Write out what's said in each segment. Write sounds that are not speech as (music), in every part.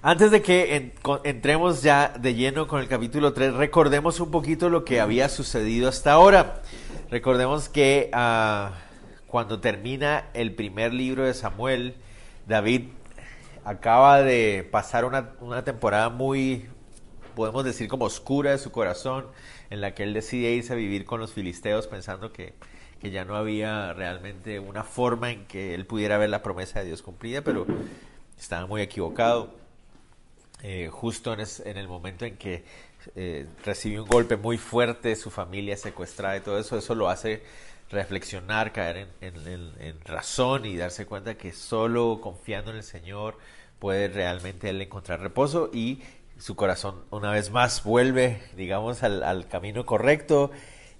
Antes de que entremos ya de lleno con el capítulo 3, recordemos un poquito lo que había sucedido hasta ahora. Recordemos que ah, cuando termina el primer libro de Samuel, David acaba de pasar una, una temporada muy, podemos decir, como oscura de su corazón, en la que él decide irse a vivir con los filisteos pensando que, que ya no había realmente una forma en que él pudiera ver la promesa de Dios cumplida, pero estaba muy equivocado. Eh, justo en, el momento en que eh, recibió un golpe muy fuerte, su familia secuestrada y todo eso, eso lo hace reflexionar, caer en, razón y darse cuenta que solo confiando en el Señor puede realmente él encontrar reposo y su corazón una vez más vuelve, digamos, al, al camino correcto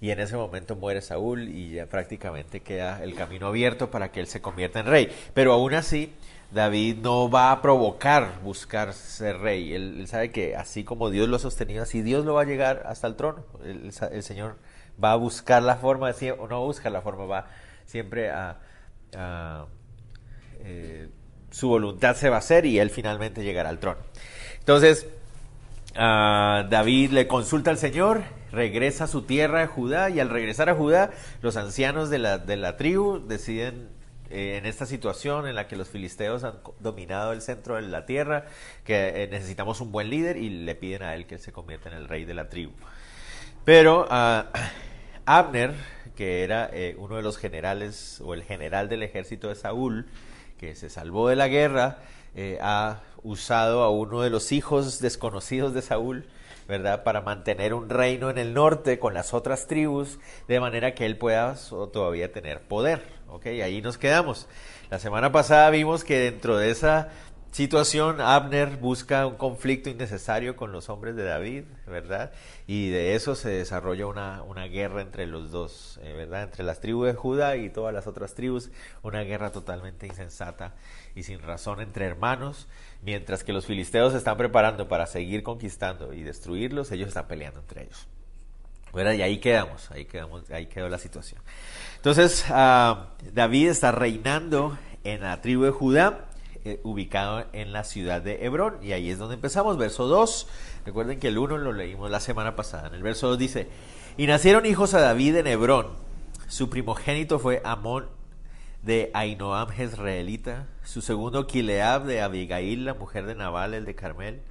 y en ese momento muere Saúl y ya prácticamente queda el camino abierto para que él se convierta en rey. Pero aún así, David no va a provocar buscar ser rey. Él, sabe que así como Dios lo ha sostenido, así Dios lo va a llegar hasta el trono. El, Señor va a buscar la forma, o no busca la forma, va siempre a... Eh, su voluntad se va a hacer y él finalmente llegará al trono. Entonces, David le consulta al Señor, regresa a su tierra, Judá, y al regresar a Judá, los ancianos de la, de la tribu deciden eh, en esta situación en la que los filisteos han dominado el centro de la tierra, que eh, necesitamos un buen líder y le piden a él que se convierta en el rey de la tribu. Pero uh, Abner, que era eh, uno de los generales o el general del ejército de Saúl, que se salvó de la guerra, ha usado a uno de los hijos desconocidos de Saúl, ¿verdad? Para mantener un reino en el norte con las otras tribus, de manera que él pueda todavía tener poder, ¿ok? Ahí nos quedamos. La semana pasada vimos que dentro de esa situación Abner busca un conflicto innecesario con los hombres de David, ¿verdad? Y de eso se desarrolla una, una guerra entre los dos, eh, ¿verdad? Entre las tribus de Judá y todas las otras tribus, una guerra totalmente insensata y sin razón entre hermanos, mientras que los filisteos se están preparando para seguir conquistando y destruirlos, ellos están peleando entre ellos. ¿verdad? Y ahí quedamos, ahí quedamos, ahí quedó la situación. Entonces, ah, David está reinando en la tribu de Judá, eh, ubicado en la ciudad de Hebrón, y ahí es donde empezamos, verso 2. Recuerden que el 1 lo leímos la semana pasada. En el verso 2 dice, y nacieron hijos a David en Hebrón. Su primogénito fue Amón de Ainoam Jezreelita, su segundo Kileab de Abigail, la mujer de Nabal, el de Carmel,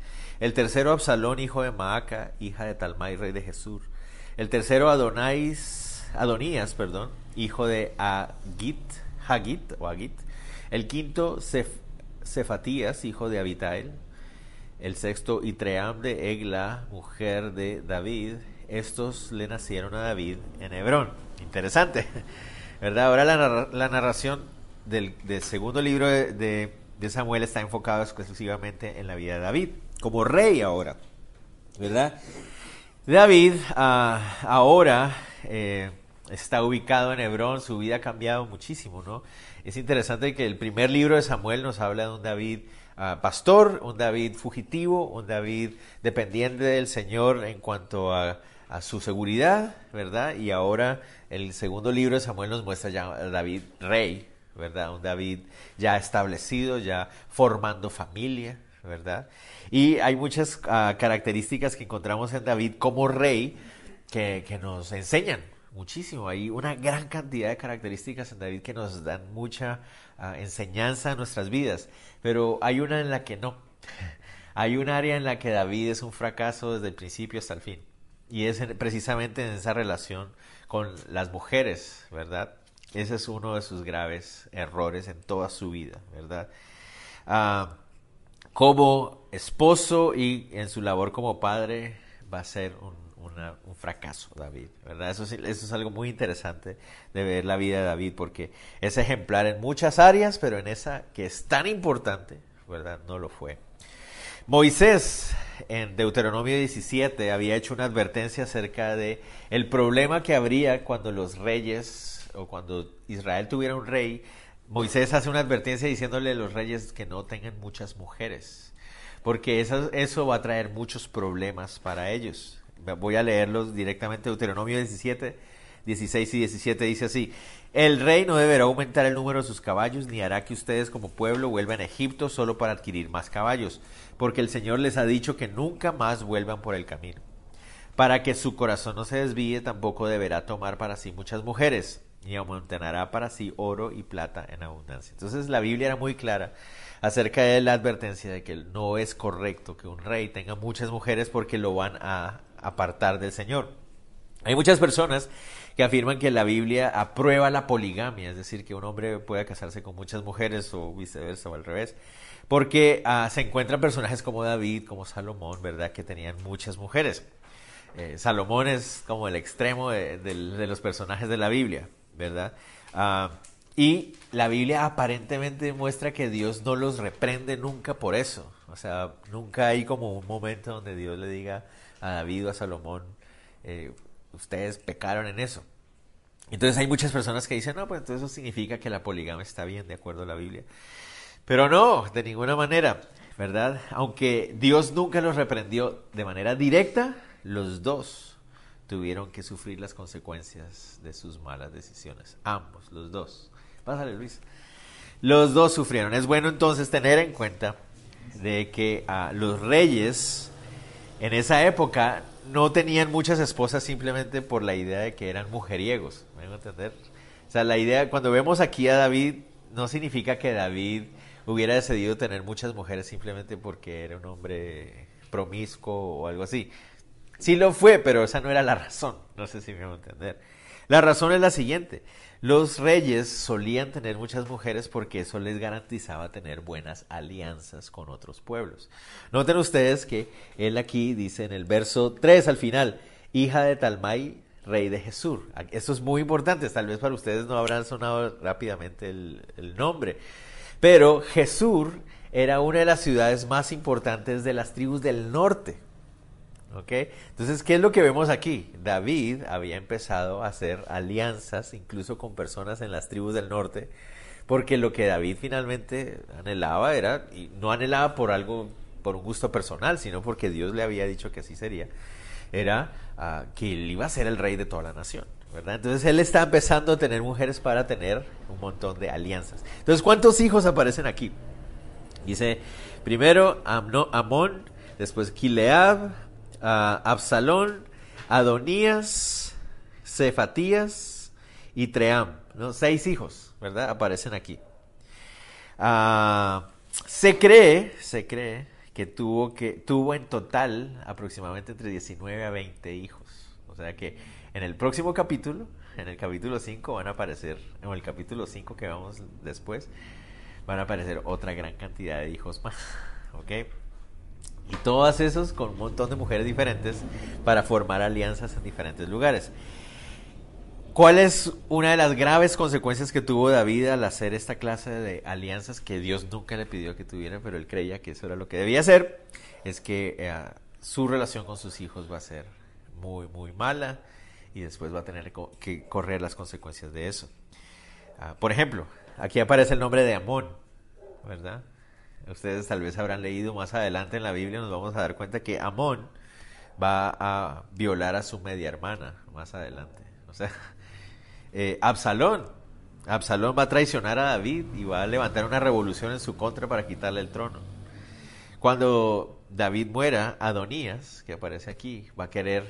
el tercero Absalón, hijo de Maaca, hija de Talmai, rey de Jesús, el tercero Adonais, Adonías, perdón, hijo de Agit, Hagit o Agit, el quinto Cefatías, hijo de Abitael, el sexto Itream de Egla, mujer de David, estos le nacieron a David en Hebrón. Interesante. (laughs) ¿verdad? Ahora la, narración del, segundo libro de, Samuel está enfocado exclusivamente en la vida de David, como rey ahora, ¿verdad? David ah, ahora eh, está ubicado en Hebrón, su vida ha cambiado muchísimo, ¿no? Es interesante que el primer libro de Samuel nos habla de un David ah, pastor, un David fugitivo, un David dependiente del Señor en cuanto a su seguridad, ¿verdad? Y ahora el segundo libro de Samuel nos muestra ya a David rey, ¿verdad? Un David ya establecido, ya formando familia, ¿verdad? Y hay muchas ah, características que encontramos en David como rey que, nos enseñan muchísimo. Hay una gran cantidad de características en David que nos dan mucha ah, enseñanza en nuestras vidas, pero hay una en la que no. (laughs) Hay un área en la que David es un fracaso desde el principio hasta el fin. Y es precisamente en esa relación con las mujeres, ¿verdad? Ese es uno de sus graves errores en toda su vida, ¿verdad? Ah, como esposo y en su labor como padre va a ser un, fracaso, David, ¿verdad? Eso, eso es algo muy interesante de ver la vida de David porque es ejemplar en muchas áreas, pero en esa que es tan importante, ¿verdad? No lo fue. Moisés en Deuteronomio 17 había hecho una advertencia acerca de el problema que habría cuando los reyes o cuando Israel tuviera un rey. Moisés hace una advertencia diciéndole a los reyes que no tengan muchas mujeres, porque eso, eso va a traer muchos problemas para ellos. Voy a leerlos directamente. Deuteronomio 17 16 y 17 dice así, el rey no deberá aumentar el número de sus caballos, ni hará que ustedes como pueblo vuelvan a Egipto solo para adquirir más caballos, porque el Señor les ha dicho que nunca más vuelvan por el camino. Para que su corazón no se desvíe, tampoco deberá tomar para sí muchas mujeres, ni amontonará para sí oro y plata en abundancia. Entonces la Biblia era muy clara acerca de la advertencia de que no es correcto que un rey tenga muchas mujeres porque lo van a apartar del Señor. Hay muchas personas que afirman que la Biblia aprueba la poligamia, es decir, que un hombre pueda casarse con muchas mujeres o viceversa o al revés, porque ah, se encuentran personajes como David, como Salomón, ¿verdad?, que tenían muchas mujeres. Eh, Salomón es como el extremo de, los personajes de la Biblia, ¿verdad? Ah, y la Biblia aparentemente muestra que Dios no los reprende nunca por eso. O sea, nunca hay como un momento donde Dios le diga a David o a Salomón, eh, ustedes pecaron en eso. Entonces hay muchas personas que dicen, no, pues entonces eso significa que la poligamia está bien de acuerdo a la Biblia. Pero no, de ninguna manera, ¿verdad? Aunque Dios nunca los reprendió de manera directa, los dos tuvieron que sufrir las consecuencias de sus malas decisiones. Ambos, los dos. Pásale, Luis. Los dos sufrieron. Es bueno entonces tener en cuenta de que a los reyes en esa época no tenían muchas esposas simplemente por la idea de que eran mujeriegos. ¿Me a entender? O sea, la idea, cuando vemos aquí a David, no significa que David hubiera decidido tener muchas mujeres simplemente porque era un hombre promiscuo o algo así. Sí lo fue, pero esa no era la razón. No sé si me voy a entender. La razón es la siguiente. Los reyes solían tener muchas mujeres porque eso les garantizaba tener buenas alianzas con otros pueblos. Noten ustedes que él aquí dice en el verso 3 al final, hija de Talmai, rey de Jesús. Esto es muy importante, tal vez para ustedes no habrán sonado rápidamente el, el nombre. Pero Jesús era una de las ciudades más importantes de las tribus del norte. Entonces, ¿qué es lo que vemos aquí? David había empezado a hacer alianzas incluso con personas en las tribus del norte, porque lo que David finalmente anhelaba era, y no anhelaba por algo, por un gusto personal, sino porque Dios le había dicho que así sería, era ah, que él iba a ser el rey de toda la nación. ¿verdad? Entonces él está empezando a tener mujeres para tener un montón de alianzas. Entonces, ¿cuántos hijos aparecen aquí? Dice, primero Amón, después Kileab, Absalón, Adonías, Cefatías y Tream. ¿no? Seis hijos, ¿verdad? Aparecen aquí. Ah, se cree, se cree que tuvo, que tuvo en total aproximadamente entre 19 a 20 hijos. O sea que en el próximo capítulo, en el capítulo 5 van a aparecer, en el capítulo 5 que vamos después, van a aparecer otra gran cantidad de hijos más. (laughs) ¿Ok? Y todas esos con un montón de mujeres diferentes para formar alianzas en diferentes lugares. ¿Cuál es una de las graves consecuencias que tuvo David al hacer esta clase de alianzas que Dios nunca le pidió que tuviera, pero él creía que eso era lo que debía hacer? Es que eh, su relación con sus hijos va a ser muy, muy mala y después va a tener que correr las consecuencias de eso. Ah, por ejemplo, aquí aparece el nombre de Amón, ¿verdad? Ustedes tal vez habrán leído más adelante en la Biblia, nos vamos a dar cuenta que Amón va a violar a su media hermana más adelante. O sea, (laughs) eh, Absalón, Absalón va a traicionar a David y va a levantar una revolución en su contra para quitarle el trono. Cuando David muera, Adonías, que aparece aquí, va a querer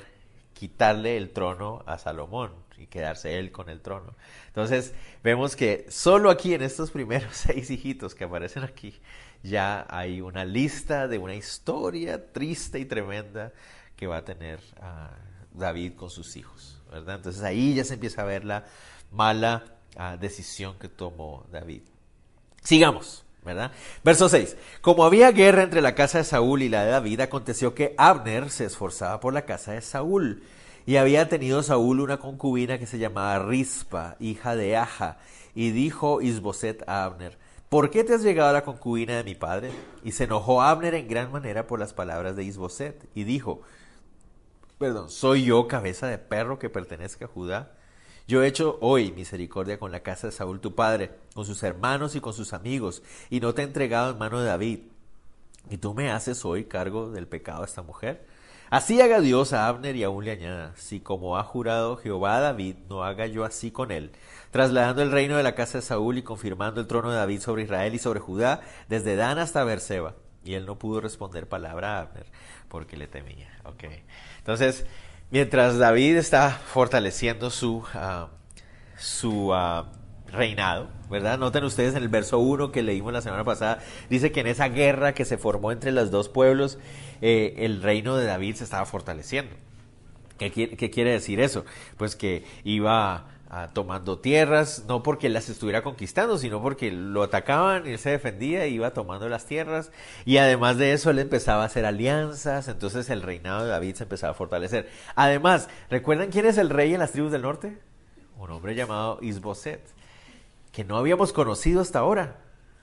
quitarle el trono a Salomón y quedarse él con el trono. Entonces, vemos que solo aquí en estos primeros (laughs) seis hijitos que aparecen aquí, ya hay una lista de una historia triste y tremenda que va a tener ah, David con sus hijos, ¿verdad? Entonces ahí ya se empieza a ver la mala ah, decisión que tomó David. Sigamos. ¿verdad? Verso 6. Como había guerra entre la casa de Saúl y la de David, aconteció que Abner se esforzaba por la casa de Saúl. Y había tenido Saúl una concubina que se llamaba Rispa, hija de Aja. Y dijo Isboset a Abner, ¿por qué te has llegado a la concubina de mi padre? Y se enojó Abner en gran manera por las palabras de Isboset y dijo, perdón, ¿soy yo cabeza de perro que pertenezca a Judá? Yo he hecho hoy misericordia con la casa de Saúl tu padre, con sus hermanos y con sus amigos, y no te he entregado en mano de David. ¿Y tú me haces hoy cargo del pecado de esta mujer? Así haga Dios a Abner y aún le añada, si como ha jurado Jehová a David, no haga yo así con él, trasladando el reino de la casa de Saúl y confirmando el trono de David sobre Israel y sobre Judá, desde Dan hasta Berseba. Y él no pudo responder palabra a Abner, porque le temía. Okay. Entonces, mientras David está fortaleciendo su, ah, su ah, reinado, ¿verdad? Noten ustedes en el verso 1 que leímos la semana pasada, dice que en esa guerra que se formó entre los dos pueblos, eh, el reino de David se estaba fortaleciendo. ¿Qué, ¿Qué, quiere decir eso? Pues que iba tomando tierras, no porque las estuviera conquistando, sino porque lo atacaban y él se defendía iba tomando las tierras. Y además de eso, él empezaba a hacer alianzas, entonces el reinado de David se empezaba a fortalecer. Además, ¿recuerdan quién es el rey en las tribus del norte? Un hombre llamado Isboset que no habíamos conocido hasta ahora,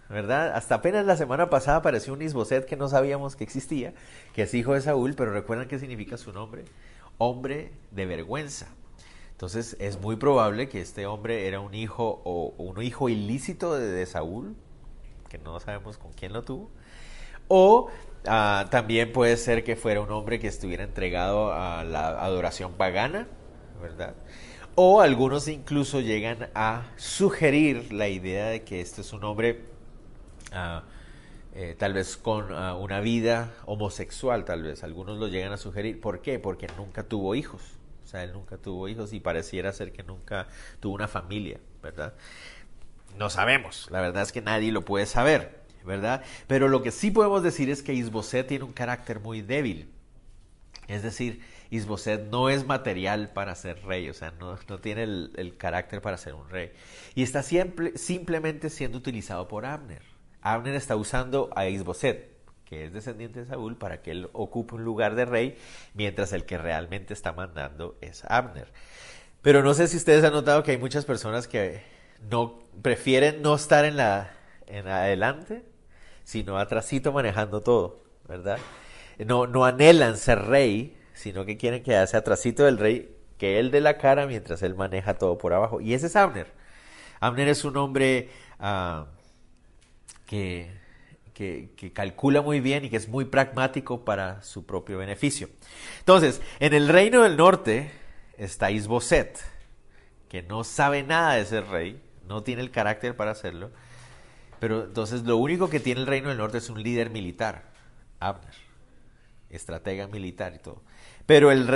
¿verdad? Hasta apenas la semana pasada apareció un Isboset que no sabíamos que existía, que es hijo de Saúl, pero recuerdan qué significa su nombre, hombre de vergüenza. Entonces es muy probable que este hombre era un hijo o un hijo ilícito de, Saúl, que no sabemos con quién lo tuvo, o ah, también puede ser que fuera un hombre que estuviera entregado a la adoración pagana, ¿verdad? O algunos incluso llegan a sugerir la idea de que este es un hombre eh, tal vez con ah, una vida homosexual, tal vez. Algunos lo llegan a sugerir. ¿Por qué? Porque nunca tuvo hijos. O sea, él nunca tuvo hijos y pareciera ser que nunca tuvo una familia, ¿verdad? No sabemos. La verdad es que nadie lo puede saber, ¿verdad? Pero lo que sí podemos decir es que Isboset tiene un carácter muy débil. Es decir, Isboset no es material para ser rey, o sea, no, tiene el, carácter para ser un rey. Y está siempre, simplemente siendo utilizado por Abner. Abner está usando a Isboset, que es descendiente de Saúl, para que él ocupe un lugar de rey, mientras el que realmente está mandando es Abner. Pero no sé si ustedes han notado que hay muchas personas que no prefieren no estar en la en adelante, sino atrásito manejando todo, ¿verdad? No, no anhelan ser rey, sino que quieren quedarse atrásito del rey, que él de la cara mientras él maneja todo por abajo. Y ese es Abner. Abner es un hombre ah, que, que, calcula muy bien y que es muy pragmático para su propio beneficio. Entonces, en el reino del norte está Isboset, que no sabe nada de ser rey, no tiene el carácter para hacerlo, pero entonces lo único que tiene el reino del norte es un líder militar, Abner, estratega militar y todo. Pero el,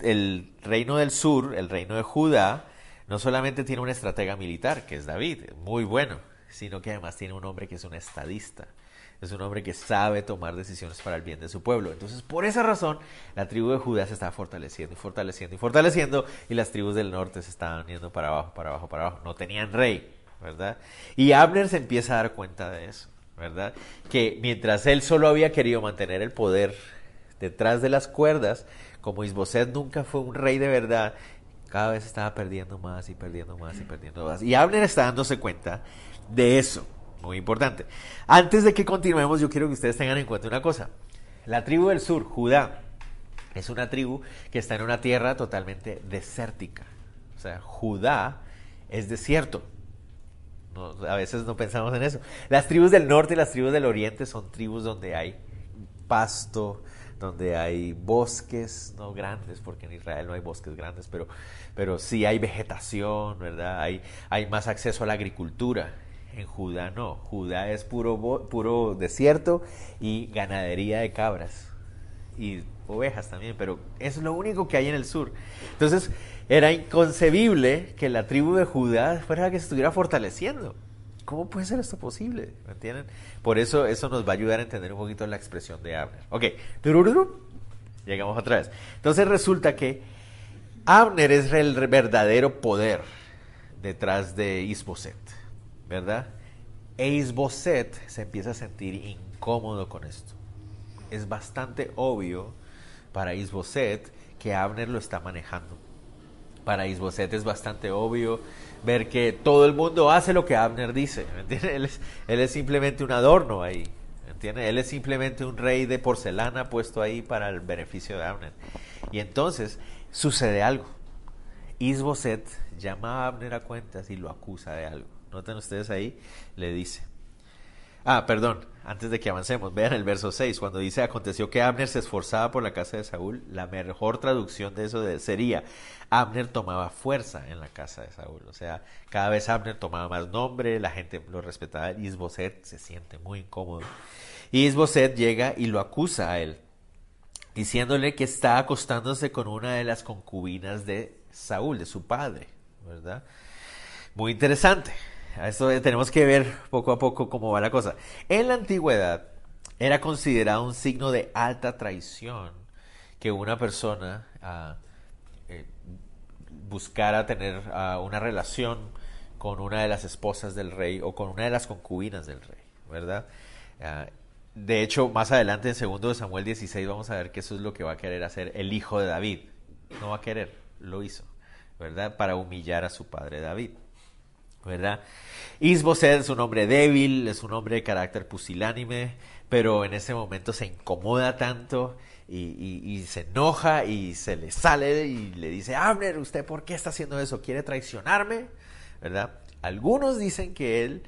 el, reino del sur, el reino de Judá, no solamente tiene un estratega militar, que es David, muy bueno, sino que además tiene un hombre que es un estadista. Es un hombre que sabe tomar decisiones para el bien de su pueblo. Entonces, por esa razón, la tribu de Judá se está fortaleciendo y fortaleciendo y fortaleciendo, y las tribus del norte se estaban yendo para abajo, para abajo, para abajo. No tenían rey, ¿verdad? Y Abner se empieza a dar cuenta de eso, ¿verdad? Que mientras él solo había querido mantener el poder detrás de las cuerdas, como Isboset nunca fue un rey de verdad, cada vez estaba perdiendo más y perdiendo más y perdiendo más. Y Abner está dándose cuenta de eso. Muy importante. Antes de que continuemos, yo quiero que ustedes tengan en cuenta una cosa. La tribu del sur, Judá, es una tribu que está en una tierra totalmente desértica. O sea, Judá es desierto. a veces no pensamos en eso. Las tribus del norte y las tribus del oriente son tribus donde hay pasto, donde hay bosques, no grandes, porque en Israel no hay bosques grandes, pero, pero sí hay vegetación, ¿verdad? Hay, hay más acceso a la agricultura. En Judá no, Judá es puro, puro desierto y ganadería de cabras y ovejas también, pero es lo único que hay en el sur. Entonces era inconcebible que la tribu de Judá fuera la que se estuviera fortaleciendo. ¿Cómo puede ser esto posible? ¿Me entienden? Por eso eso nos va a ayudar a entender un poquito la expresión de Abner. Ok, llegamos otra vez. Entonces resulta que Abner es el verdadero poder detrás de Isboset, ¿verdad? E Isboset se empieza a sentir incómodo con esto. Es bastante obvio para Isboset que Abner lo está manejando. Para Isboset es bastante obvio ver que todo el mundo hace lo que Abner dice, Él es, simplemente un adorno ahí, ¿me Él es simplemente un rey de porcelana puesto ahí para el beneficio de Abner. Y entonces sucede algo. Isboset llama a Abner a cuentas y lo acusa de algo. Noten ustedes ahí, le dice, Ah, perdón, antes de que avancemos, vean el verso 6, cuando dice, aconteció que Abner se esforzaba por la casa de Saúl, la mejor traducción de eso sería, Abner tomaba fuerza en la casa de Saúl, o sea, cada vez Abner tomaba más nombre, la gente lo respetaba, Isboset se siente muy incómodo, y Isboset llega y lo acusa a él, diciéndole que está acostándose con una de las concubinas de Saúl, de su padre, ¿verdad? Muy interesante. Esto tenemos que ver poco a poco cómo va la cosa. En la antigüedad era considerado un signo de alta traición que una persona ah, eh, buscara tener ah, una relación con una de las esposas del rey o con una de las concubinas del rey, ¿verdad? Ah, de hecho, más adelante en segundo de Samuel 16 vamos a ver que eso es lo que va a querer hacer el hijo de David. No va a querer, lo hizo, ¿verdad? Para humillar a su padre David. ¿Verdad? Isboset es un hombre débil, es un hombre de carácter pusilánime, pero en ese momento se incomoda tanto y, se enoja y se le sale y le dice, Abner, ¿usted por qué está haciendo eso? ¿Quiere traicionarme? ¿Verdad? Algunos dicen que él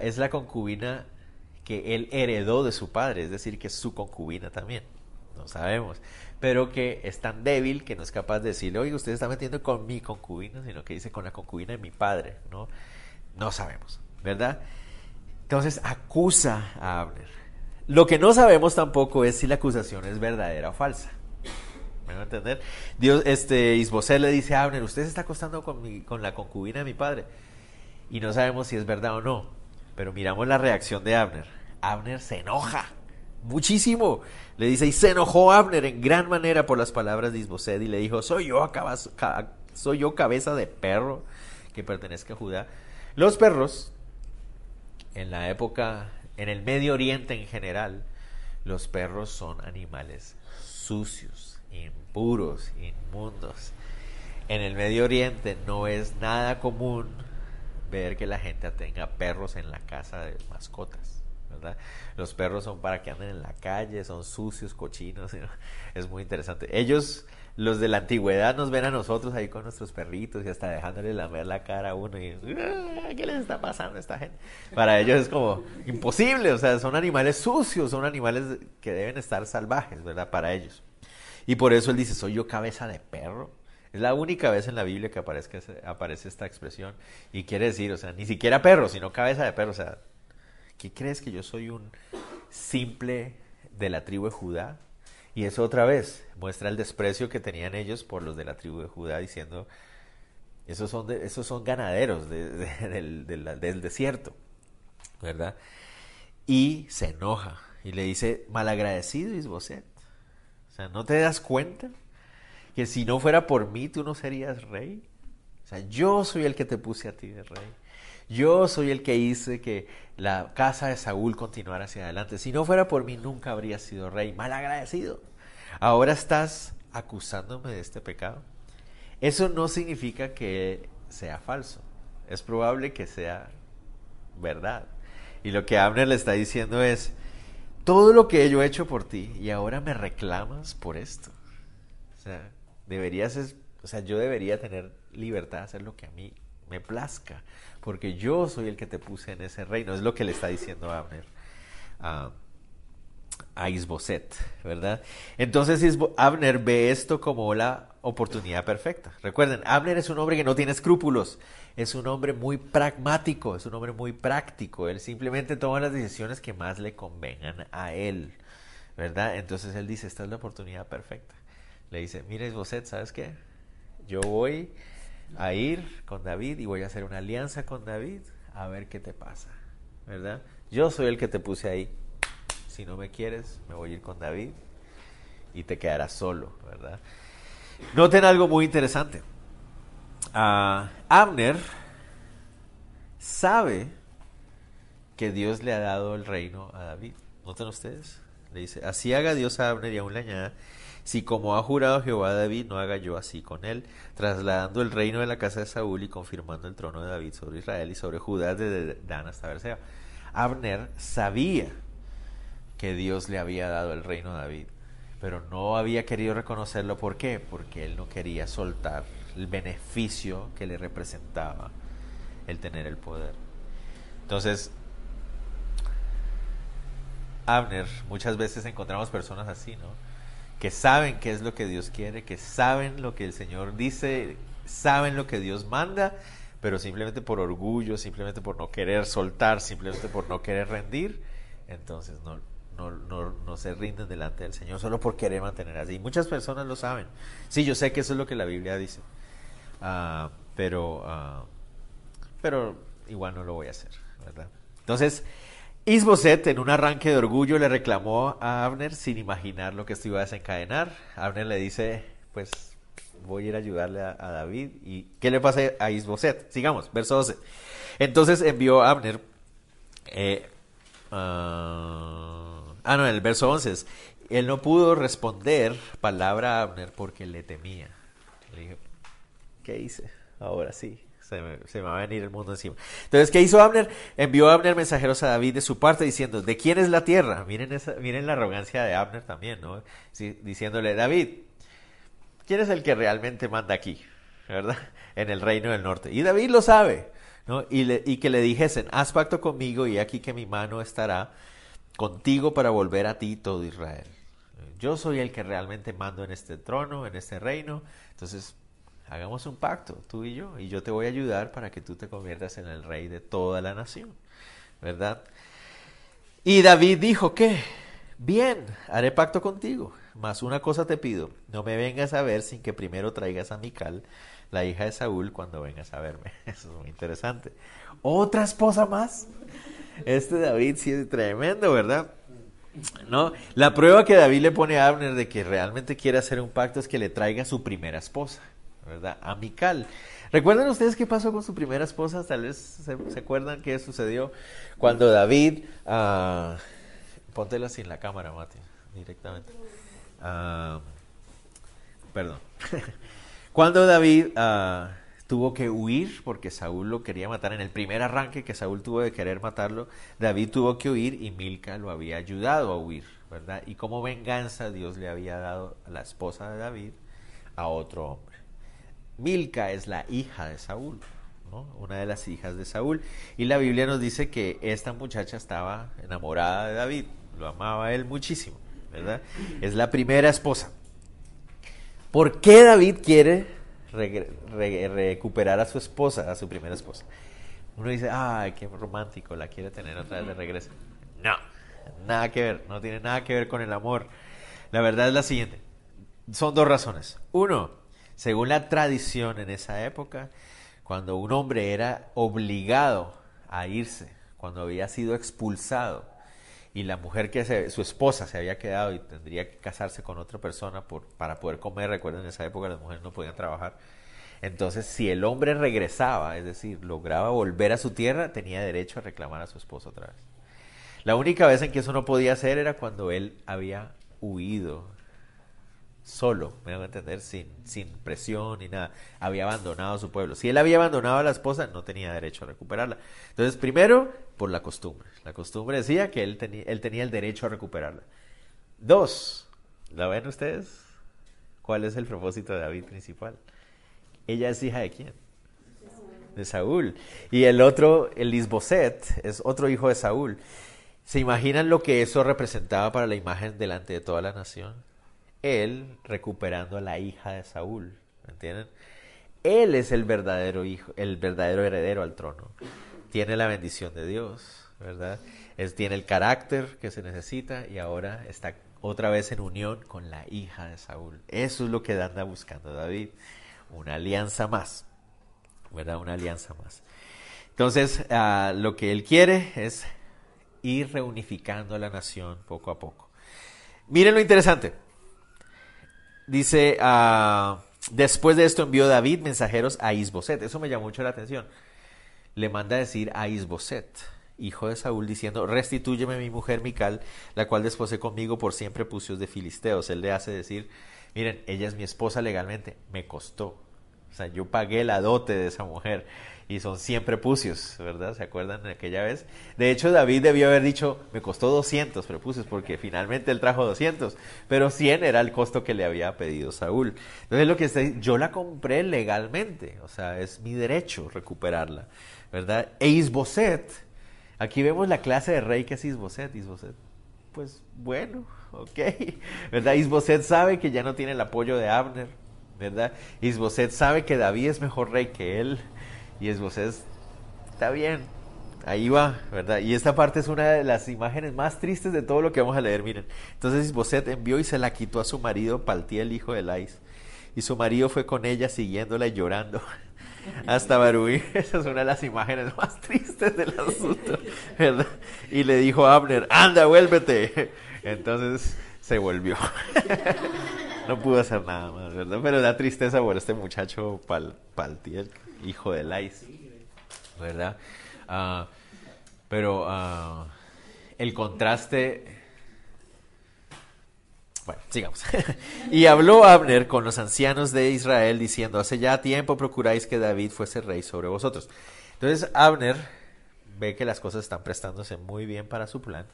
es la concubina que él heredó de su padre, es decir, que es su concubina también. No sabemos pero que es tan débil que no es capaz de decirle, oye, usted está metiendo con mi concubina, sino que dice con la concubina de mi padre, ¿no? No sabemos, ¿verdad? Entonces acusa a Abner. Lo que no sabemos tampoco es si la acusación es verdadera o falsa. ¿Me van a entender? Dios, este, Isboset le dice a Abner, usted se está acostando con, mi, con la concubina de mi padre. Y no sabemos si es verdad o no. Pero miramos la reacción de Abner. Abner se enoja muchísimo. Le dice, y se enojó Abner en gran manera por las palabras de Isbosed y le dijo, soy yo, soy yo cabeza de perro que pertenezca a Judá. Los perros, en la época, en el Medio Oriente en general, los perros son animales sucios, impuros, inmundos. En el Medio Oriente no es nada común ver que la gente tenga perros en la casa de mascotas. Los perros son para que anden en la calle, son sucios, cochinos, (laughs) es muy interesante. Ellos, los de la antigüedad, nos ven a nosotros ahí con nuestros perritos y hasta dejándoles lamer la cara a uno y ah, ¿qué les está pasando a esta gente? Para ellos es como imposible, o sea, son animales sucios, son animales que deben estar salvajes, ¿verdad? Para ellos. Y por eso él dice, soy yo cabeza de perro. Es la única vez en la Biblia que aparece, aparece esta expresión. Y quiere decir, o sea, ni siquiera perro, sino cabeza de perro. O sea, ¿Qué crees que yo soy un simple de la tribu de Judá? Y eso otra vez muestra el desprecio que tenían ellos por los de la tribu de Judá, diciendo, esos son, esos son ganaderos (laughs) del, del, desierto, ¿verdad? Y se enoja y le dice, malagradecido Isboset. O sea, ¿no te das cuenta que si no fuera por mí tú no serías rey? O sea, yo soy el que te puse a ti de rey. Yo soy el que hice que la casa de Saúl continuara hacia adelante. Si no fuera por mí, nunca habría sido rey. Mal agradecido. Ahora estás acusándome de este pecado. Eso no significa que sea falso. Es probable que sea verdad. Y lo que Abner le está diciendo es, todo lo que yo he hecho por ti y ahora me reclamas por esto. O sea, deberías, o sea, yo debería tener libertad de hacer lo que a mí me plazca porque yo soy el que te puse en ese reino. Es lo que le está diciendo Abner a, a Isboset, ¿verdad? Entonces Abner ve esto como la oportunidad perfecta. Recuerden, Abner es un hombre que no tiene escrúpulos, es un hombre muy pragmático, es un hombre muy práctico. Él simplemente toma las decisiones que más le convengan a él, ¿verdad? Entonces él dice, esta es la oportunidad perfecta. Le dice, mira Isboset, ¿sabes qué? Yo voy a ir con David y voy a hacer una alianza con David a ver qué te pasa, ¿verdad? Yo soy el que te puse ahí. Si no me quieres, me voy a ir con David y te quedarás solo, ¿verdad? Noten algo muy interesante. Uh, Abner sabe que Dios le ha dado el reino a David. ¿Notan ustedes? Le dice, así haga Dios a Abner y aún le añada, si como ha jurado Jehová a David, no haga yo así con él, trasladando el reino de la casa de Saúl y confirmando el trono de David sobre Israel y sobre Judá desde Dan hasta Berseba. Abner sabía que Dios le había dado el reino a David, pero no había querido reconocerlo. ¿Por qué? Porque él no quería soltar el beneficio que le representaba el tener el poder. Entonces, Abner, muchas veces encontramos personas así, ¿no? Que saben qué es lo que Dios quiere, que saben lo que el Señor dice, saben lo que Dios manda, pero simplemente por orgullo, simplemente por no querer soltar, simplemente por no querer rendir, entonces no, no, no, no, se rinden delante del Señor solo por querer mantener así. Muchas personas lo saben. Sí, yo sé que eso es lo que la Biblia dice, uh, pero, uh, pero igual no lo voy a hacer, ¿verdad? Entonces, Isboset, en un arranque de orgullo, le reclamó a Abner sin imaginar lo que esto iba a desencadenar. Abner le dice, pues voy a ir a ayudarle a, David. ¿Y qué le pasa a Isboset? Sigamos, verso 12. Entonces envió Abner... Eh, ah, ah, no, en el verso 11. Él no pudo responder palabra a Abner porque le temía. Le dije, ¿qué hice? Ahora sí se me, va a venir el mundo encima. Entonces, ¿qué hizo Abner? Envió a Abner mensajeros a David de su parte diciendo, ¿de quién es la tierra? Miren, esa, miren la arrogancia de Abner también, ¿no? diciéndole, David, ¿quién es el que realmente manda aquí? ¿Verdad? En el reino del norte. Y David lo sabe, ¿no? Y, le, y que le dijesen, haz pacto conmigo y aquí que mi mano estará contigo para volver a ti todo Israel. Yo soy el que realmente mando en este trono, en este reino. Entonces, hagamos un pacto, tú y yo, y yo te voy a ayudar para que tú te conviertas en el rey de toda la nación, ¿verdad? Y David dijo, ¿qué? Bien, haré pacto contigo, mas una cosa te pido, no me vengas a ver sin que primero traigas a Mical, la hija de Saúl, cuando vengas a verme. (laughs) Eso es muy interesante. ¿Otra esposa más? Este David sí es tremendo, ¿verdad? ¿No? La prueba que David le pone a Abner de que realmente quiere hacer un pacto es que le traiga a su primera esposa. ¿Verdad? Amical. ¿Recuerdan ustedes qué pasó con su primera esposa? Tal vez se, acuerdan qué sucedió cuando David... Uh, póntela sin la cámara, Mati, directamente. Uh, perdón. (laughs) cuando David uh, tuvo que huir porque Saúl lo quería matar en el primer arranque que Saúl tuvo de querer matarlo, David tuvo que huir y Milca lo había ayudado a huir, ¿verdad? Y como venganza Dios le había dado a la esposa de David a otro hombre. Milca es la hija de Saúl, una de las hijas de Saúl. Y la Biblia nos dice que esta muchacha estaba enamorada de David, lo amaba él muchísimo, ¿verdad? Es la primera esposa. ¿Por qué David quiere recuperar a su esposa, a su primera esposa? Uno dice, ay, qué romántico, la quiere tener otra vez de regreso. No, nada que ver, no tiene nada que ver con el amor. La verdad es la siguiente. Son dos razones. Uno, según la tradición en esa época, cuando un hombre era obligado a irse, cuando había sido expulsado, y la mujer que su esposa se había quedado y tendría que casarse con otra persona para poder comer, recuerden en esa época las mujeres no podían trabajar, entonces si el hombre regresaba, es decir, lograba volver a su tierra, tenía derecho a reclamar a su esposa otra vez. La única vez en que eso no podía hacer era cuando él había huido solo, me van a entender, sin, sin presión ni nada. Había abandonado a su pueblo. Si él había abandonado a la esposa, no tenía derecho a recuperarla. Entonces, primero, por la costumbre. La costumbre decía que él, tenía, él tenía el derecho a recuperarla. Dos, ¿la ven ustedes? ¿Cuál es el propósito de David principal? Ella es hija de quién? De Saúl. Y el otro, el Isboset, es otro hijo de Saúl. ¿Se imaginan lo que eso representaba para la imagen delante de toda la nación? Él recuperando a la hija de Saúl, ¿me entienden? Él es el verdadero hijo, el verdadero heredero al trono. Tiene la bendición de Dios, ¿verdad? Es, tiene el carácter que se necesita y ahora está otra vez en unión con la hija de Saúl. Eso es lo que anda buscando David, una alianza más, ¿verdad? Una alianza más. Entonces, ah, lo que él quiere es ir reunificando a la nación poco a poco. Miren lo interesante. Dice, uh, después de esto envió David mensajeros a Isboset. Eso me llamó mucho la atención. Le manda a decir a Isboset, hijo de Saúl, diciendo, restitúyeme mi mujer Mical, la cual desposé conmigo por siempre pucios de filisteos. Él le hace decir, miren, ella es mi esposa legalmente, me costó. O sea, yo pagué la dote de esa mujer y son siempre prepucios, ¿verdad? ¿Se acuerdan de aquella vez? De hecho, David debió haber dicho, me costó 200 prepucios, porque finalmente él trajo 200, pero 100 era el costo que le había pedido Saúl. Entonces, lo que está yo la compré legalmente, o sea, es mi derecho recuperarla, ¿verdad? E Isboset, aquí vemos la clase de rey que es Isboset, Isboset. pues bueno, ok, ¿verdad? Isboset sabe que ya no tiene el apoyo de Abner, ¿verdad? Isboset sabe que David es mejor rey que él, y Isboset está bien, ahí va, ¿verdad? Y esta parte es una de las imágenes más tristes de todo lo que vamos a leer, miren. Entonces Isboset envió y se la quitó a su marido Paltiel, hijo de Lais, y su marido fue con ella siguiéndola y llorando (laughs) hasta Baruí. (laughs) Esa es una de las imágenes más tristes del asunto, (laughs) ¿verdad? Y le dijo a Abner, anda, vuélvete. Entonces se volvió. No pudo hacer nada más, ¿verdad? Pero da tristeza por este muchacho Pal, Paltiel, hijo de Lais, ¿verdad? Ah, pero ah, el contraste bueno, sigamos. (laughs) y habló Abner con los ancianos de Israel diciendo, hace ya tiempo procuráis que David fuese rey sobre vosotros. Entonces Abner ve que las cosas están prestándose muy bien para su plan.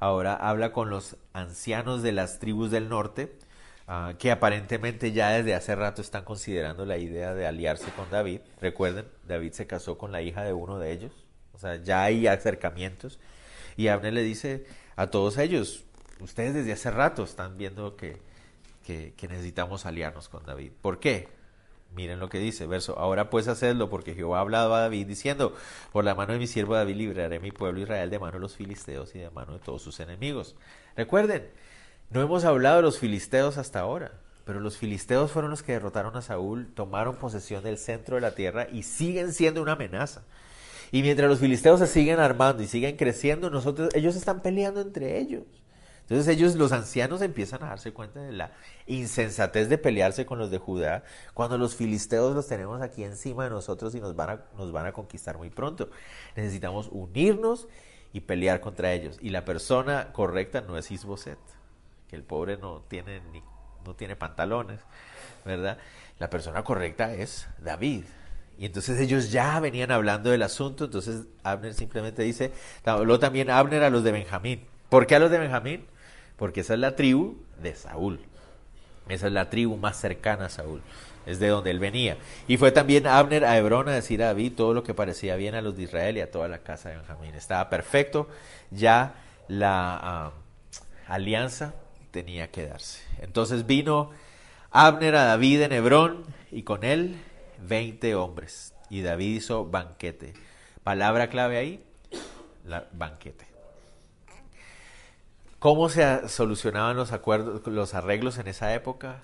Ahora habla con los ancianos de las tribus del norte, ah, que aparentemente ya desde hace rato están considerando la idea de aliarse con David. Recuerden, David se casó con la hija de uno de ellos, o sea, ya hay acercamientos. Y Abner le dice a todos ellos, ustedes desde hace rato están viendo que, que, necesitamos aliarnos con David. ¿Por qué? Miren lo que dice, verso, ahora pues hacedlo porque Jehová ha hablado a David diciendo, por la mano de mi siervo David libraré mi pueblo Israel de mano de los filisteos y de mano de todos sus enemigos. Recuerden, no hemos hablado de los filisteos hasta ahora, pero los filisteos fueron los que derrotaron a Saúl, tomaron posesión del centro de la tierra y siguen siendo una amenaza. Y mientras los filisteos se siguen armando y siguen creciendo, nosotros, ellos están peleando entre ellos. Entonces ellos, los ancianos, empiezan a darse cuenta de la insensatez de pelearse con los de Judá, cuando los filisteos los tenemos aquí encima de nosotros y nos van a, nos van a conquistar muy pronto. Necesitamos unirnos y pelear contra ellos. Y la persona correcta no es Isboset, que el pobre no tiene, ni, no tiene pantalones, ¿verdad? La persona correcta es David. Y entonces ellos ya venían hablando del asunto, entonces Abner simplemente dice, habló también Abner a los de Benjamín. ¿Por qué a los de Benjamín? porque esa es la tribu de Saúl. Esa es la tribu más cercana a Saúl. Es de donde él venía. Y fue también Abner a Hebrón a decir a David todo lo que parecía bien a los de Israel y a toda la casa de Benjamín. Estaba perfecto. Ya la ah, alianza tenía que darse. Entonces vino Abner a David en Hebrón y con él 20 hombres. Y David hizo banquete. Palabra clave ahí, la banquete. ¿Cómo se solucionaban los acuerdos, los arreglos en esa época?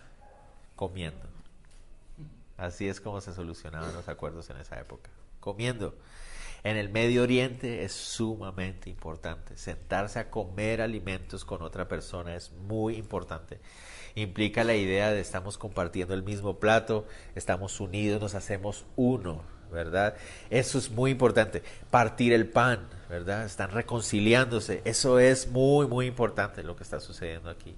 Comiendo. Así es como se solucionaban los acuerdos en esa época. Comiendo. En el Medio Oriente es sumamente importante. Sentarse a comer alimentos con otra persona es muy importante. Implica la idea de estamos compartiendo el mismo plato, estamos unidos, nos hacemos uno. ¿verdad? Eso es muy importante. Partir el pan, ¿verdad? Están reconciliándose. Eso es muy, muy importante lo que está sucediendo aquí,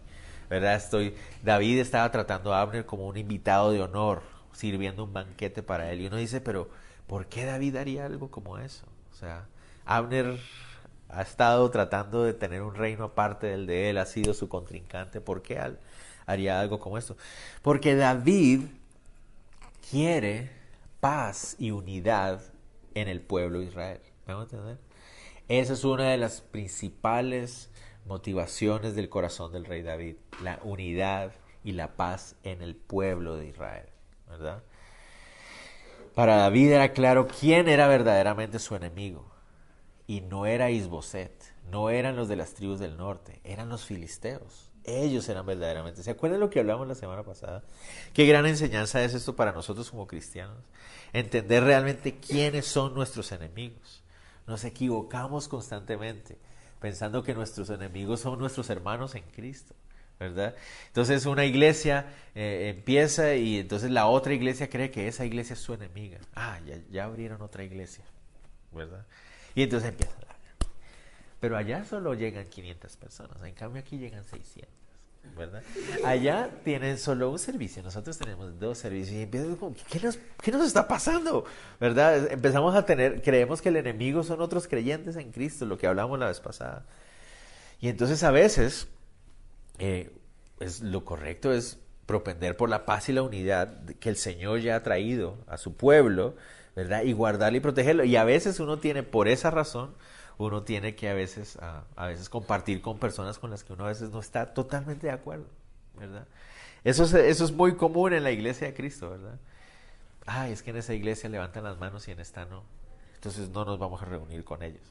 ¿verdad? Estoy, David estaba tratando a Abner como un invitado de honor, sirviendo un banquete para él. Y uno dice, pero ¿por qué David haría algo como eso? O sea, Abner ha estado tratando de tener un reino aparte del de él, ha sido su contrincante. ¿Por qué haría algo como esto? Porque David quiere paz y unidad en el pueblo de Israel. ¿Me a entender? Esa es una de las principales motivaciones del corazón del rey David, la unidad y la paz en el pueblo de Israel, ¿verdad? Para David era claro quién era verdaderamente su enemigo y no era Isboset, no eran los de las tribus del norte, eran los filisteos. Ellos eran verdaderamente. ¿Se acuerdan lo que hablamos la semana pasada? Qué gran enseñanza es esto para nosotros como cristianos. Entender realmente quiénes son nuestros enemigos. Nos equivocamos constantemente pensando que nuestros enemigos son nuestros hermanos en Cristo. ¿Verdad? Entonces una iglesia eh, empieza y entonces la otra iglesia cree que esa iglesia es su enemiga. Ah, ya, abrieron otra iglesia, ¿verdad? Y entonces empieza pero allá solo llegan 500 personas, en cambio aquí llegan 600. ¿verdad? Allá tienen solo un servicio, nosotros tenemos dos servicios y empiezan ¿qué nos, ¿qué nos está pasando? ¿Verdad? Empezamos a tener, creemos que el enemigo son otros creyentes en Cristo, lo que hablamos la vez pasada. Y entonces a veces eh, es, lo correcto es propender por la paz y la unidad que el Señor ya ha traído a su pueblo, ¿verdad? Y guardarlo y protegerlo. Y a veces uno tiene por esa razón uno tiene que a veces, a, veces compartir con personas con las que uno a veces no está totalmente de acuerdo, ¿verdad? Eso es, eso es muy común en la iglesia de Cristo, ¿verdad? Ay, es que en esa iglesia levantan las manos y en esta no. Entonces no nos vamos a reunir con ellos.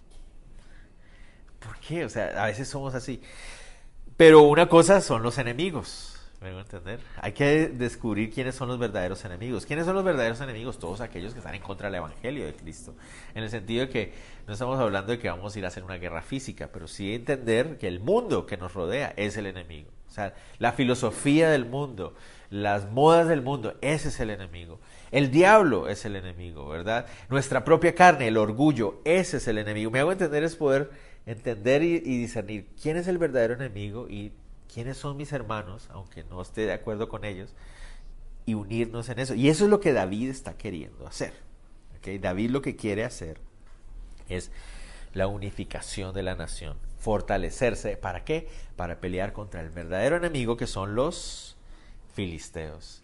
¿Por qué? O sea, a veces somos así. Pero una cosa son los enemigos. ¿Me a entender? Hay que descubrir quiénes son los verdaderos enemigos. ¿Quiénes son los verdaderos enemigos? Todos aquellos que están en contra del Evangelio de Cristo. En el sentido de que no estamos hablando de que vamos a ir a hacer una guerra física, pero sí entender que el mundo que nos rodea es el enemigo. O sea, la filosofía del mundo, las modas del mundo, ese es el enemigo. El diablo es el enemigo, ¿verdad? Nuestra propia carne, el orgullo, ese es el enemigo. Me hago entender es poder entender y, discernir quién es el verdadero enemigo y quiénes son mis hermanos, aunque no esté de acuerdo con ellos, y unirnos en eso. Y eso es lo que David está queriendo hacer. David lo que quiere hacer es la unificación de la nación, fortalecerse. ¿Para qué? Para pelear contra el verdadero enemigo que son los filisteos.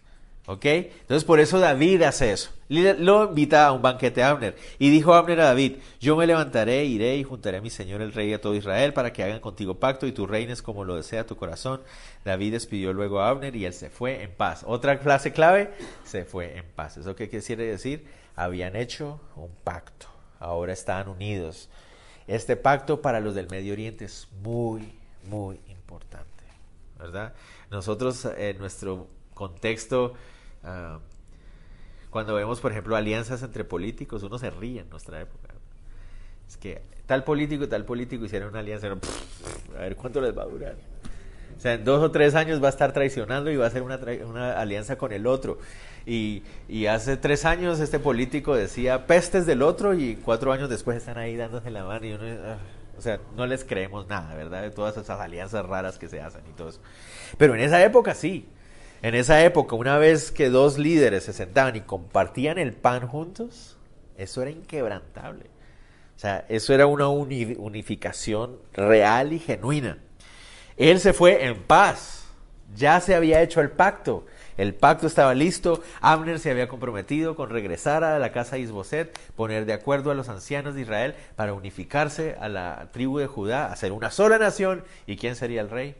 ¿Ok? Entonces por eso David hace eso. Lo invita a un banquete a Abner. Y dijo Abner a David, yo me levantaré, iré y juntaré a mi señor el rey a todo Israel para que hagan contigo pacto y tú reines como lo desea tu corazón. David despidió luego a Abner y él se fue en paz. Otra frase clave, se fue en paz. ¿Eso qué quiere decir? Habían hecho un pacto. Ahora están unidos. Este pacto para los del Medio Oriente es muy, muy importante. ¿Verdad? Nosotros en nuestro contexto Ah, cuando vemos, por ejemplo, alianzas entre políticos, uno se ríe en nuestra época. Es que tal político y tal político hicieron una alianza, a ver cuánto les va a durar. O sea, en dos o tres años va a estar traicionando y va a hacer una, una alianza con el otro. Y, y, hace tres años este político decía pestes del otro y cuatro años después están ahí dándose la mano y uno... Ah, o sea, no les creemos nada, ¿verdad? De todas esas alianzas raras que se hacen y todo eso. Pero en esa época sí. En esa época, una vez que dos líderes se sentaban y compartían el pan juntos, eso era inquebrantable. O sea, eso era una unificación real y genuina. Él se fue en paz. Ya se había hecho el pacto. El pacto estaba listo. Abner se había comprometido con regresar a la casa de Isboset, poner de acuerdo a los ancianos de Israel para unificarse a la tribu de Judá, hacer una sola nación. ¿Y quién sería el rey?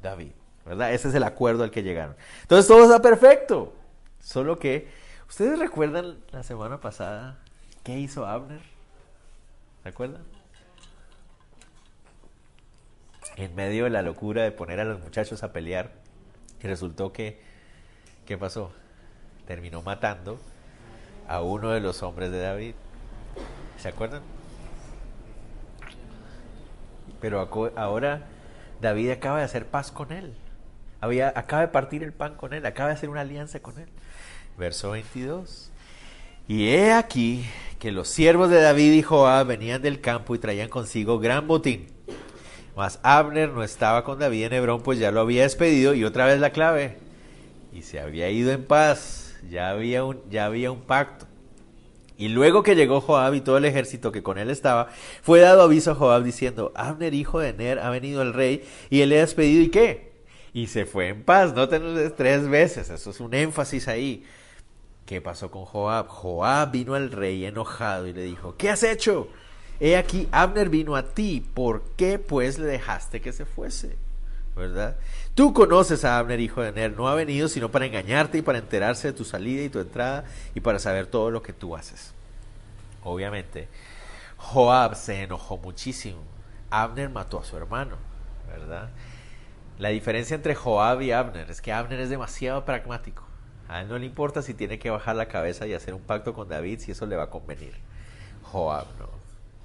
David. ¿Verdad? Ese es el acuerdo al que llegaron. Entonces todo está perfecto. Solo que, ¿ustedes recuerdan la semana pasada qué hizo Abner? ¿Recuerdan? En medio de la locura de poner a los muchachos a pelear, y resultó que, ¿qué pasó? Terminó matando a uno de los hombres de David. ¿Se acuerdan? Pero ahora David acaba de hacer paz con él acaba de partir el pan con él, acaba de hacer una alianza con él. Verso 22. Y he aquí que los siervos de David y Joab venían del campo y traían consigo gran botín. Mas Abner no estaba con David en Hebrón, pues ya lo había despedido. Y otra vez la clave. Y se había ido en paz. Ya había un, ya había un pacto. Y luego que llegó Joab y todo el ejército que con él estaba, fue dado aviso a Joab diciendo, Abner, hijo de Ner, ha venido el rey y él le ha despedido. ¿Y qué? Y se fue en paz. No tres veces, eso es un énfasis ahí. ¿Qué pasó con Joab? Joab vino al rey enojado y le dijo, ¿qué has hecho? He aquí, Abner vino a ti, ¿por qué pues le dejaste que se fuese? ¿Verdad? Tú conoces a Abner, hijo de Ner, no ha venido sino para engañarte y para enterarse de tu salida y tu entrada y para saber todo lo que tú haces. Obviamente, Joab se enojó muchísimo. Abner mató a su hermano, ¿verdad? La diferencia entre Joab y Abner es que Abner es demasiado pragmático. A él no le importa si tiene que bajar la cabeza y hacer un pacto con David si eso le va a convenir. Joab no.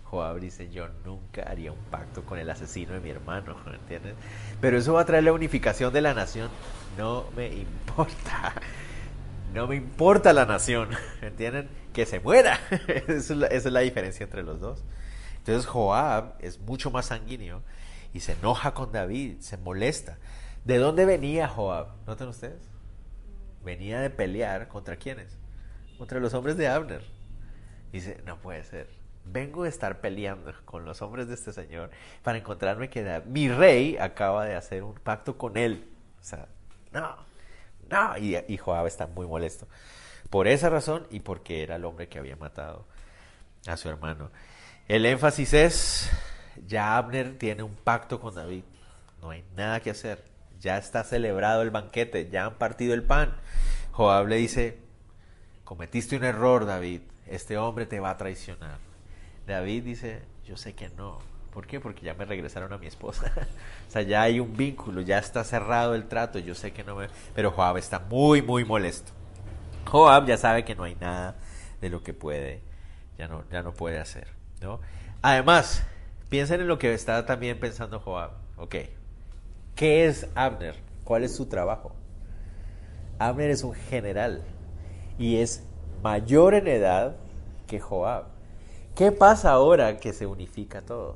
Joab dice, yo nunca haría un pacto con el asesino de mi hermano, ¿entiendes? Pero eso va a traer la unificación de la nación. No me importa. No me importa la nación, ¿entienden? Que se muera. (laughs) esa es la diferencia entre los dos. Entonces Joab es mucho más sanguíneo y se enoja con David, se molesta. ¿De dónde venía Joab? ¿Notan ustedes? Venía de pelear contra quiénes? Contra los hombres de Abner. Dice, no puede ser. Vengo de estar peleando con los hombres de este señor para encontrarme que mi rey acaba de hacer un pacto con él. O sea, no, no. Y, y Joab está muy molesto. Por esa razón y porque era el hombre que había matado a su hermano. El énfasis es, ya Abner tiene un pacto con David. No hay nada que hacer. Ya está celebrado el banquete, ya han partido el pan. Joab le dice, cometiste un error, David. Este hombre te va a traicionar. David dice, yo sé que no. ¿Por qué? Porque ya me regresaron a mi esposa. (laughs) o sea, ya hay un vínculo, ya está cerrado el trato. Yo sé que no me... Pero Joab está muy, muy molesto. Joab ya sabe que no hay nada de lo que puede, ya no, ya no puede hacer. ¿no? Además, piensen en lo que está también pensando Joab. Ok, ¿qué es Abner? ¿Cuál es su trabajo? Abner es un general y es mayor en edad que Joab. ¿Qué pasa ahora que se unifica todo?